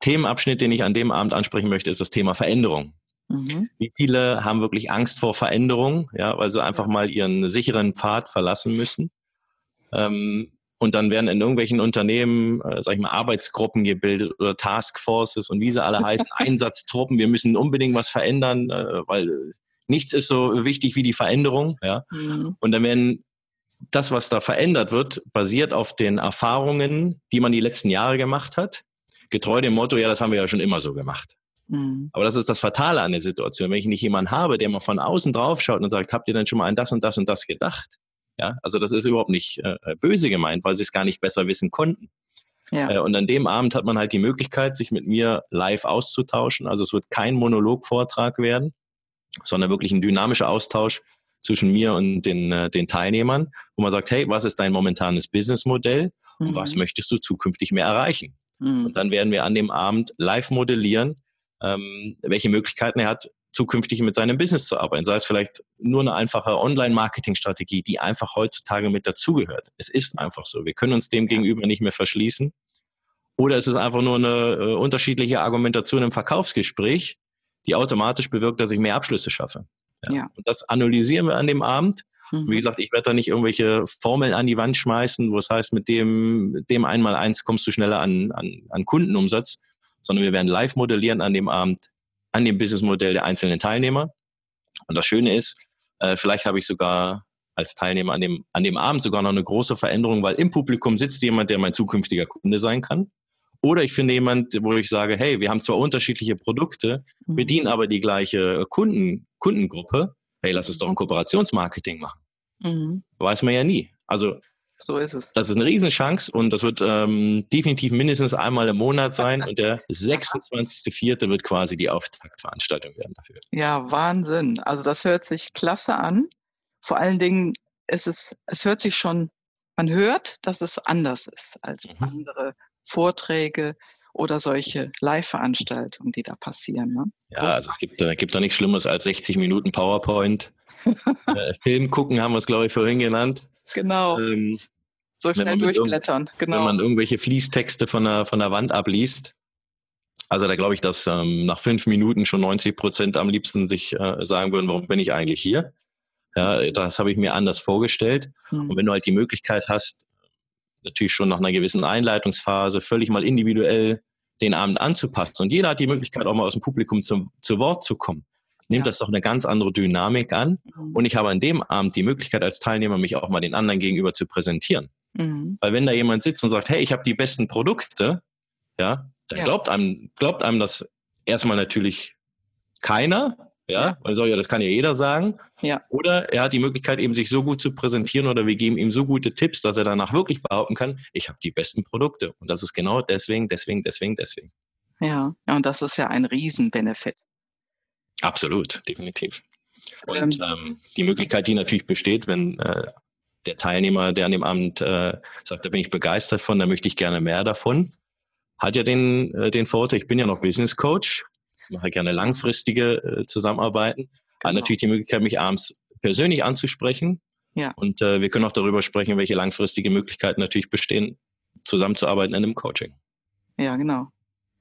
Themenabschnitt, den ich an dem Abend ansprechen möchte, ist das Thema Veränderung. Mhm. Wie viele haben wirklich Angst vor Veränderung, ja, weil sie einfach mal ihren sicheren Pfad verlassen müssen? Ähm, und dann werden in irgendwelchen Unternehmen, äh, sag ich mal, Arbeitsgruppen gebildet oder Taskforces und wie sie alle heißen, *laughs* Einsatztruppen. Wir müssen unbedingt was verändern, äh, weil nichts ist so wichtig wie die Veränderung. Ja? Mhm. Und dann werden das, was da verändert wird, basiert auf den Erfahrungen, die man die letzten Jahre gemacht hat getreu dem Motto, ja, das haben wir ja schon immer so gemacht. Mhm. Aber das ist das Fatale an der Situation. Wenn ich nicht jemanden habe, der mal von außen drauf schaut und sagt, habt ihr denn schon mal an das und das und das gedacht? Ja, also das ist überhaupt nicht äh, böse gemeint, weil sie es gar nicht besser wissen konnten. Ja. Äh, und an dem Abend hat man halt die Möglichkeit, sich mit mir live auszutauschen. Also es wird kein Monologvortrag werden, sondern wirklich ein dynamischer Austausch zwischen mir und den, äh, den Teilnehmern, wo man sagt, hey, was ist dein momentanes Businessmodell und mhm. was möchtest du zukünftig mehr erreichen? Mhm. Und dann werden wir an dem Abend live modellieren, ähm, welche Möglichkeiten er hat, zukünftig mit seinem Business zu arbeiten. Sei es vielleicht nur eine einfache Online-Marketing-Strategie, die einfach heutzutage mit dazugehört. Es ist einfach so. Wir können uns dem gegenüber nicht mehr verschließen. Oder es ist einfach nur eine äh, unterschiedliche Argumentation im Verkaufsgespräch, die automatisch bewirkt, dass ich mehr Abschlüsse schaffe. Ja. ja. Und das analysieren wir an dem Abend. Mhm. Wie gesagt, ich werde da nicht irgendwelche Formeln an die Wand schmeißen, wo es heißt, mit dem, dem einmal eins kommst du schneller an, an, an Kundenumsatz, sondern wir werden live modellieren an dem Abend, an dem Businessmodell der einzelnen Teilnehmer. Und das Schöne ist, äh, vielleicht habe ich sogar als Teilnehmer an dem, an dem Abend sogar noch eine große Veränderung, weil im Publikum sitzt jemand, der mein zukünftiger Kunde sein kann. Oder ich finde jemand, wo ich sage, hey, wir haben zwar unterschiedliche Produkte, mhm. bedienen aber die gleiche Kunden, Kundengruppe. Hey, lass es doch ein Kooperationsmarketing machen. Mhm. Weiß man ja nie. Also so ist es. Das ist eine Riesenchance und das wird ähm, definitiv mindestens einmal im Monat sein und der *laughs* 26.04. wird quasi die Auftaktveranstaltung werden dafür. Ja, Wahnsinn. Also das hört sich klasse an. Vor allen Dingen ist es, es hört sich schon, man hört, dass es anders ist als mhm. andere Vorträge oder solche Live-Veranstaltungen, die da passieren. Ne? Ja, also es gibt, äh, gibt da nichts Schlimmes als 60 Minuten PowerPoint. *laughs* äh, Film gucken haben wir es, glaube ich, vorhin genannt. Genau. Ähm, so schnell durchblättern, genau. Wenn man irgendwelche Fließtexte von der, von der Wand abliest. Also da glaube ich, dass ähm, nach fünf Minuten schon 90 Prozent am liebsten sich äh, sagen würden, warum bin ich eigentlich hier? Ja, das habe ich mir anders vorgestellt. Hm. Und wenn du halt die Möglichkeit hast, natürlich schon nach einer gewissen Einleitungsphase völlig mal individuell den Abend anzupassen. Und jeder hat die Möglichkeit, auch mal aus dem Publikum zum, zu Wort zu kommen. Nimmt ja. das doch eine ganz andere Dynamik an. Mhm. Und ich habe an dem Abend die Möglichkeit als Teilnehmer, mich auch mal den anderen gegenüber zu präsentieren. Mhm. Weil wenn da jemand sitzt und sagt, hey, ich habe die besten Produkte, ja, dann ja. glaubt einem, glaubt einem das erstmal natürlich keiner, ja, weil so, ja, das kann ja jeder sagen. Ja. Oder er hat die Möglichkeit, eben sich so gut zu präsentieren oder wir geben ihm so gute Tipps, dass er danach wirklich behaupten kann, ich habe die besten Produkte. Und das ist genau deswegen, deswegen, deswegen, deswegen. Ja, ja und das ist ja ein Riesenbenefit. Absolut, definitiv. Und ähm, ähm, die Möglichkeit, die natürlich besteht, wenn äh, der Teilnehmer, der an dem Abend äh, sagt, da bin ich begeistert von, da möchte ich gerne mehr davon, hat ja den, äh, den Vorteil, ich bin ja noch Business Coach, mache gerne langfristige äh, Zusammenarbeiten. Genau. Hat natürlich die Möglichkeit, mich abends persönlich anzusprechen. Ja. Und äh, wir können auch darüber sprechen, welche langfristige Möglichkeiten natürlich bestehen, zusammenzuarbeiten in einem Coaching. Ja, genau.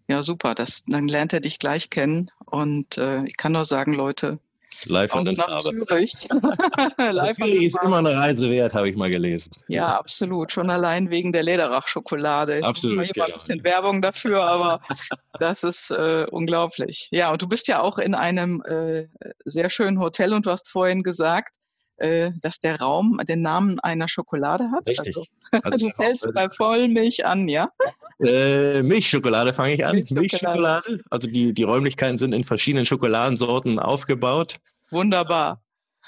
Ja, super. Das, dann lernt er dich gleich kennen. Und äh, ich kann nur sagen, Leute, Live von den nach Zürich. *laughs* *laughs* Live Zürich ist immer eine Reise wert, habe ich mal gelesen. Ja, absolut. Schon allein wegen der Lederach-Schokolade. Absolut. Ich mache ein bisschen Werbung dafür, aber *laughs* das ist äh, unglaublich. Ja, und du bist ja auch in einem äh, sehr schönen Hotel und du hast vorhin gesagt, äh, dass der Raum den Namen einer Schokolade hat. Richtig. Also, *laughs* also du fällst bei Vollmilch an, ja? Äh, Milchschokolade fange ich an. Milchschokolade. Milchschokolade. Also die, die Räumlichkeiten sind in verschiedenen Schokoladensorten aufgebaut. Wunderbar.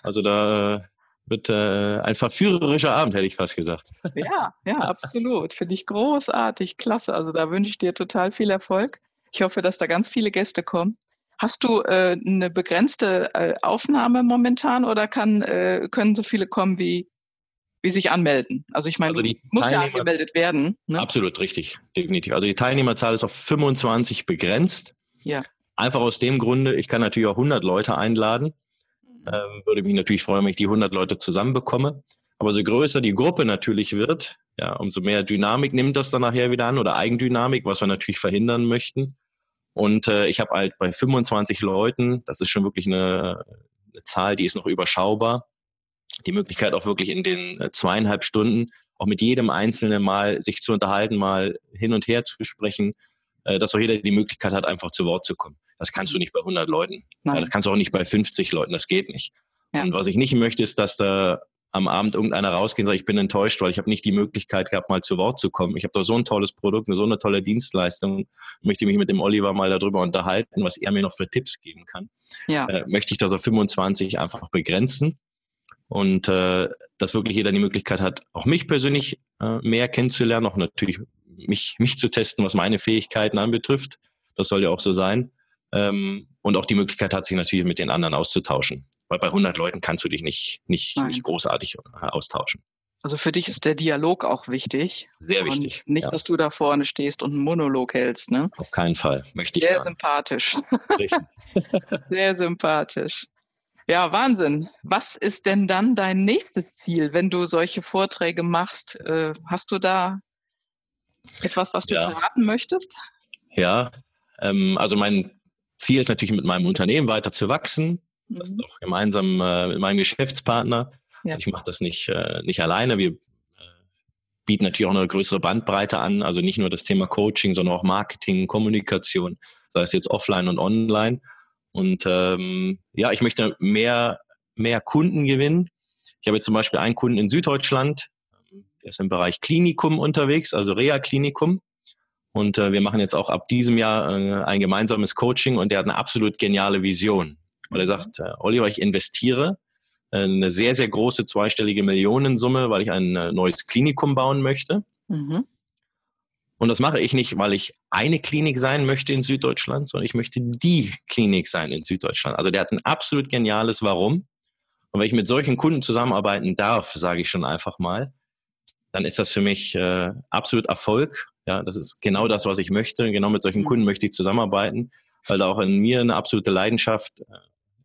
Also da wird äh, ein verführerischer Abend, hätte ich fast gesagt. Ja, ja, absolut. Finde ich großartig, klasse. Also da wünsche ich dir total viel Erfolg. Ich hoffe, dass da ganz viele Gäste kommen. Hast du äh, eine begrenzte äh, Aufnahme momentan oder kann, äh, können so viele kommen, wie, wie sich anmelden? Also ich meine, also muss ja angemeldet werden. Ne? Absolut, richtig, definitiv. Also die Teilnehmerzahl ist auf 25 begrenzt. Ja. Einfach aus dem Grunde, ich kann natürlich auch 100 Leute einladen. Mhm. Ähm, würde mich natürlich freuen, wenn ich die 100 Leute zusammenbekomme. Aber so größer die Gruppe natürlich wird, ja, umso mehr Dynamik nimmt das dann nachher wieder an oder Eigendynamik, was wir natürlich verhindern möchten. Und äh, ich habe halt bei 25 Leuten, das ist schon wirklich eine, eine Zahl, die ist noch überschaubar, die Möglichkeit auch wirklich in den äh, zweieinhalb Stunden auch mit jedem Einzelnen mal sich zu unterhalten, mal hin und her zu sprechen, äh, dass auch jeder die Möglichkeit hat, einfach zu Wort zu kommen. Das kannst du nicht bei 100 Leuten. Ja, das kannst du auch nicht bei 50 Leuten. Das geht nicht. Ja. Und was ich nicht möchte, ist, dass da am Abend irgendeiner rausgehen und sagt, ich bin enttäuscht, weil ich habe nicht die Möglichkeit gehabt, mal zu Wort zu kommen. Ich habe da so ein tolles Produkt, so eine tolle Dienstleistung, möchte mich mit dem Oliver mal darüber unterhalten, was er mir noch für Tipps geben kann. Ja. Äh, möchte ich das auf 25 einfach begrenzen und äh, dass wirklich jeder die Möglichkeit hat, auch mich persönlich äh, mehr kennenzulernen, auch natürlich mich, mich zu testen, was meine Fähigkeiten anbetrifft. Das soll ja auch so sein. Ähm, und auch die Möglichkeit hat, sich natürlich mit den anderen auszutauschen. Weil bei 100 Leuten kannst du dich nicht, nicht, nicht großartig äh, austauschen. Also für dich ist der Dialog auch wichtig. Sehr wichtig. Und nicht, ja. dass du da vorne stehst und einen Monolog hältst, ne? Auf keinen Fall. Möchte ich Sehr sympathisch. *laughs* Sehr sympathisch. Ja, Wahnsinn. Was ist denn dann dein nächstes Ziel, wenn du solche Vorträge machst? Äh, hast du da etwas, was du ja. verraten möchtest? Ja, ähm, also mein Ziel ist natürlich mit meinem Unternehmen weiter zu wachsen. Mhm. Das auch gemeinsam äh, mit meinem Geschäftspartner. Ja. Also ich mache das nicht, äh, nicht alleine. Wir äh, bieten natürlich auch eine größere Bandbreite an. Also nicht nur das Thema Coaching, sondern auch Marketing, Kommunikation, sei es jetzt offline und online. Und ähm, ja, ich möchte mehr, mehr Kunden gewinnen. Ich habe jetzt zum Beispiel einen Kunden in Süddeutschland, der ist im Bereich Klinikum unterwegs, also Reha-Klinikum. Und äh, wir machen jetzt auch ab diesem Jahr äh, ein gemeinsames Coaching und der hat eine absolut geniale Vision. Und er sagt, äh, Oliver, ich investiere eine sehr, sehr große zweistellige Millionensumme, weil ich ein äh, neues Klinikum bauen möchte. Mhm. Und das mache ich nicht, weil ich eine Klinik sein möchte in Süddeutschland, sondern ich möchte die Klinik sein in Süddeutschland. Also der hat ein absolut geniales Warum. Und wenn ich mit solchen Kunden zusammenarbeiten darf, sage ich schon einfach mal, dann ist das für mich äh, absolut Erfolg. Ja, das ist genau das, was ich möchte. Genau mit solchen mhm. Kunden möchte ich zusammenarbeiten, weil da auch in mir eine absolute Leidenschaft äh,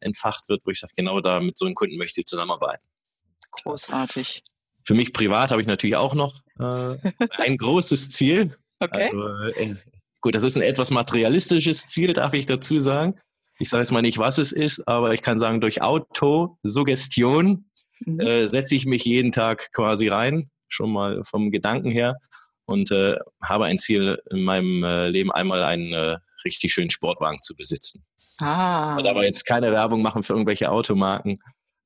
entfacht wird, wo ich sage, genau da mit so einem Kunden möchte ich zusammenarbeiten. Großartig. Für mich privat habe ich natürlich auch noch äh, *laughs* ein großes Ziel. Okay. Also, äh, gut, das ist ein etwas materialistisches Ziel, darf ich dazu sagen. Ich sage jetzt mal nicht, was es ist, aber ich kann sagen, durch Autosuggestion mhm. äh, setze ich mich jeden Tag quasi rein, schon mal vom Gedanken her und äh, habe ein Ziel in meinem äh, Leben einmal einen äh, richtig schönen Sportwagen zu besitzen. Ah. Und aber jetzt keine Werbung machen für irgendwelche Automarken.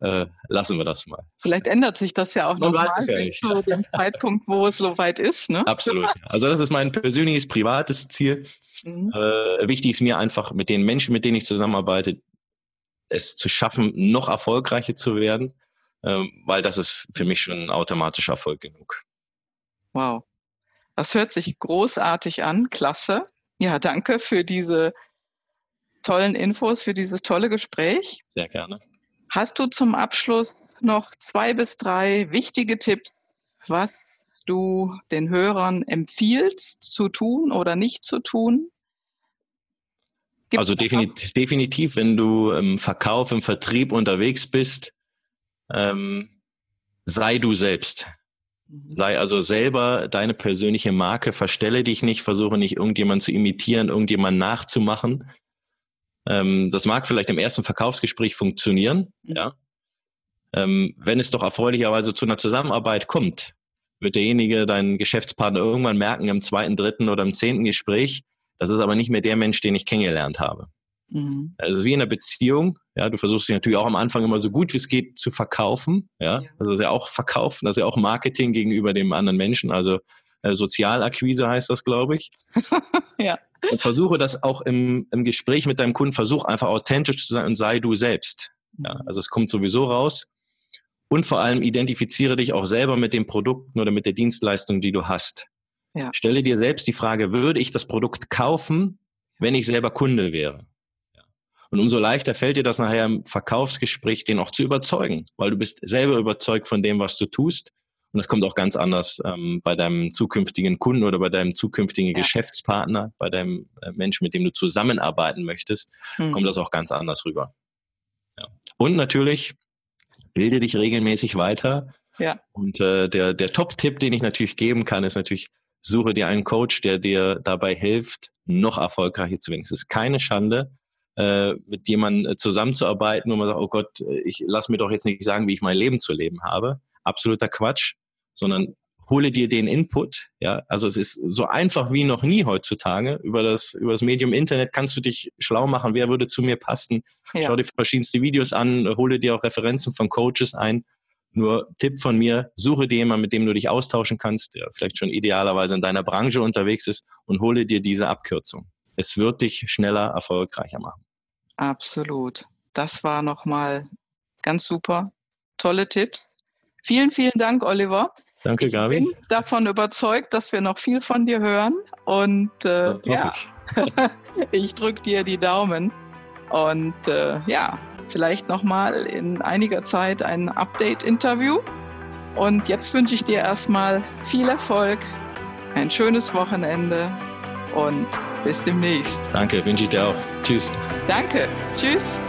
Äh, lassen wir das mal. Vielleicht ändert sich das ja auch noch mal ja zu dem Zeitpunkt, wo es soweit ist. Ne? Absolut. Also das ist mein persönliches, privates Ziel. Mhm. Äh, wichtig ist mir einfach mit den Menschen, mit denen ich zusammenarbeite, es zu schaffen, noch erfolgreicher zu werden, äh, weil das ist für mich schon automatisch Erfolg genug. Wow. Das hört sich großartig an. Klasse. Ja, danke für diese tollen Infos, für dieses tolle Gespräch. Sehr gerne. Hast du zum Abschluss noch zwei bis drei wichtige Tipps, was du den Hörern empfiehlst zu tun oder nicht zu tun? Gibt's also definitiv, definitiv, wenn du im Verkauf, im Vertrieb unterwegs bist, ähm, sei du selbst. Mhm. Sei also selber deine persönliche Marke, verstelle dich nicht, versuche nicht irgendjemand zu imitieren, irgendjemand nachzumachen. Ähm, das mag vielleicht im ersten Verkaufsgespräch funktionieren, mhm. ja. Ähm, wenn es doch erfreulicherweise zu einer Zusammenarbeit kommt, wird derjenige, dein Geschäftspartner irgendwann merken im zweiten, dritten oder im zehnten Gespräch, das ist aber nicht mehr der Mensch, den ich kennengelernt habe. Mhm. Also wie in einer Beziehung, ja, du versuchst dich natürlich auch am Anfang immer so gut wie es geht zu verkaufen, ja, ja. also das ist ja auch Verkaufen, das ist ja auch Marketing gegenüber dem anderen Menschen, also äh, Sozialakquise heißt das, glaube ich. *laughs* ja. Und versuche das auch im, im Gespräch mit deinem Kunden, versuch einfach authentisch zu sein und sei du selbst. Ja, mhm. also es kommt sowieso raus. Und vor allem identifiziere dich auch selber mit den Produkten oder mit der Dienstleistung, die du hast. Ja. Stelle dir selbst die Frage, würde ich das Produkt kaufen, wenn ich selber Kunde wäre? Und umso leichter fällt dir das nachher im Verkaufsgespräch, den auch zu überzeugen, weil du bist selber überzeugt von dem, was du tust. Und das kommt auch ganz anders ähm, bei deinem zukünftigen Kunden oder bei deinem zukünftigen ja. Geschäftspartner, bei deinem äh, Menschen, mit dem du zusammenarbeiten möchtest, hm. kommt das auch ganz anders rüber. Ja. Und natürlich bilde dich regelmäßig weiter. Ja. Und äh, der, der Top-Tipp, den ich natürlich geben kann, ist natürlich, suche dir einen Coach, der dir dabei hilft, noch erfolgreicher zu werden. Es ist keine Schande, äh, mit jemandem äh, zusammenzuarbeiten, wo man sagt, oh Gott, äh, ich lass mir doch jetzt nicht sagen, wie ich mein Leben zu leben habe. Absoluter Quatsch, sondern hole dir den Input. Ja, also es ist so einfach wie noch nie heutzutage. Über das, über das Medium Internet kannst du dich schlau machen, wer würde zu mir passen. Ja. Schau dir verschiedenste Videos an, hole dir auch Referenzen von Coaches ein. Nur Tipp von mir, suche dir jemanden, mit dem du dich austauschen kannst, der vielleicht schon idealerweise in deiner Branche unterwegs ist und hole dir diese Abkürzung. Es wird dich schneller erfolgreicher machen. Absolut. Das war nochmal ganz super. Tolle Tipps. Vielen, vielen Dank, Oliver. Danke, Gabi. Ich bin davon überzeugt, dass wir noch viel von dir hören. Und äh, ja, ich, *laughs* ich drücke dir die Daumen. Und äh, ja, vielleicht nochmal in einiger Zeit ein Update-Interview. Und jetzt wünsche ich dir erstmal viel Erfolg, ein schönes Wochenende und bis demnächst. Danke, wünsche ich dir auch. Tschüss. Danke. Tschüss.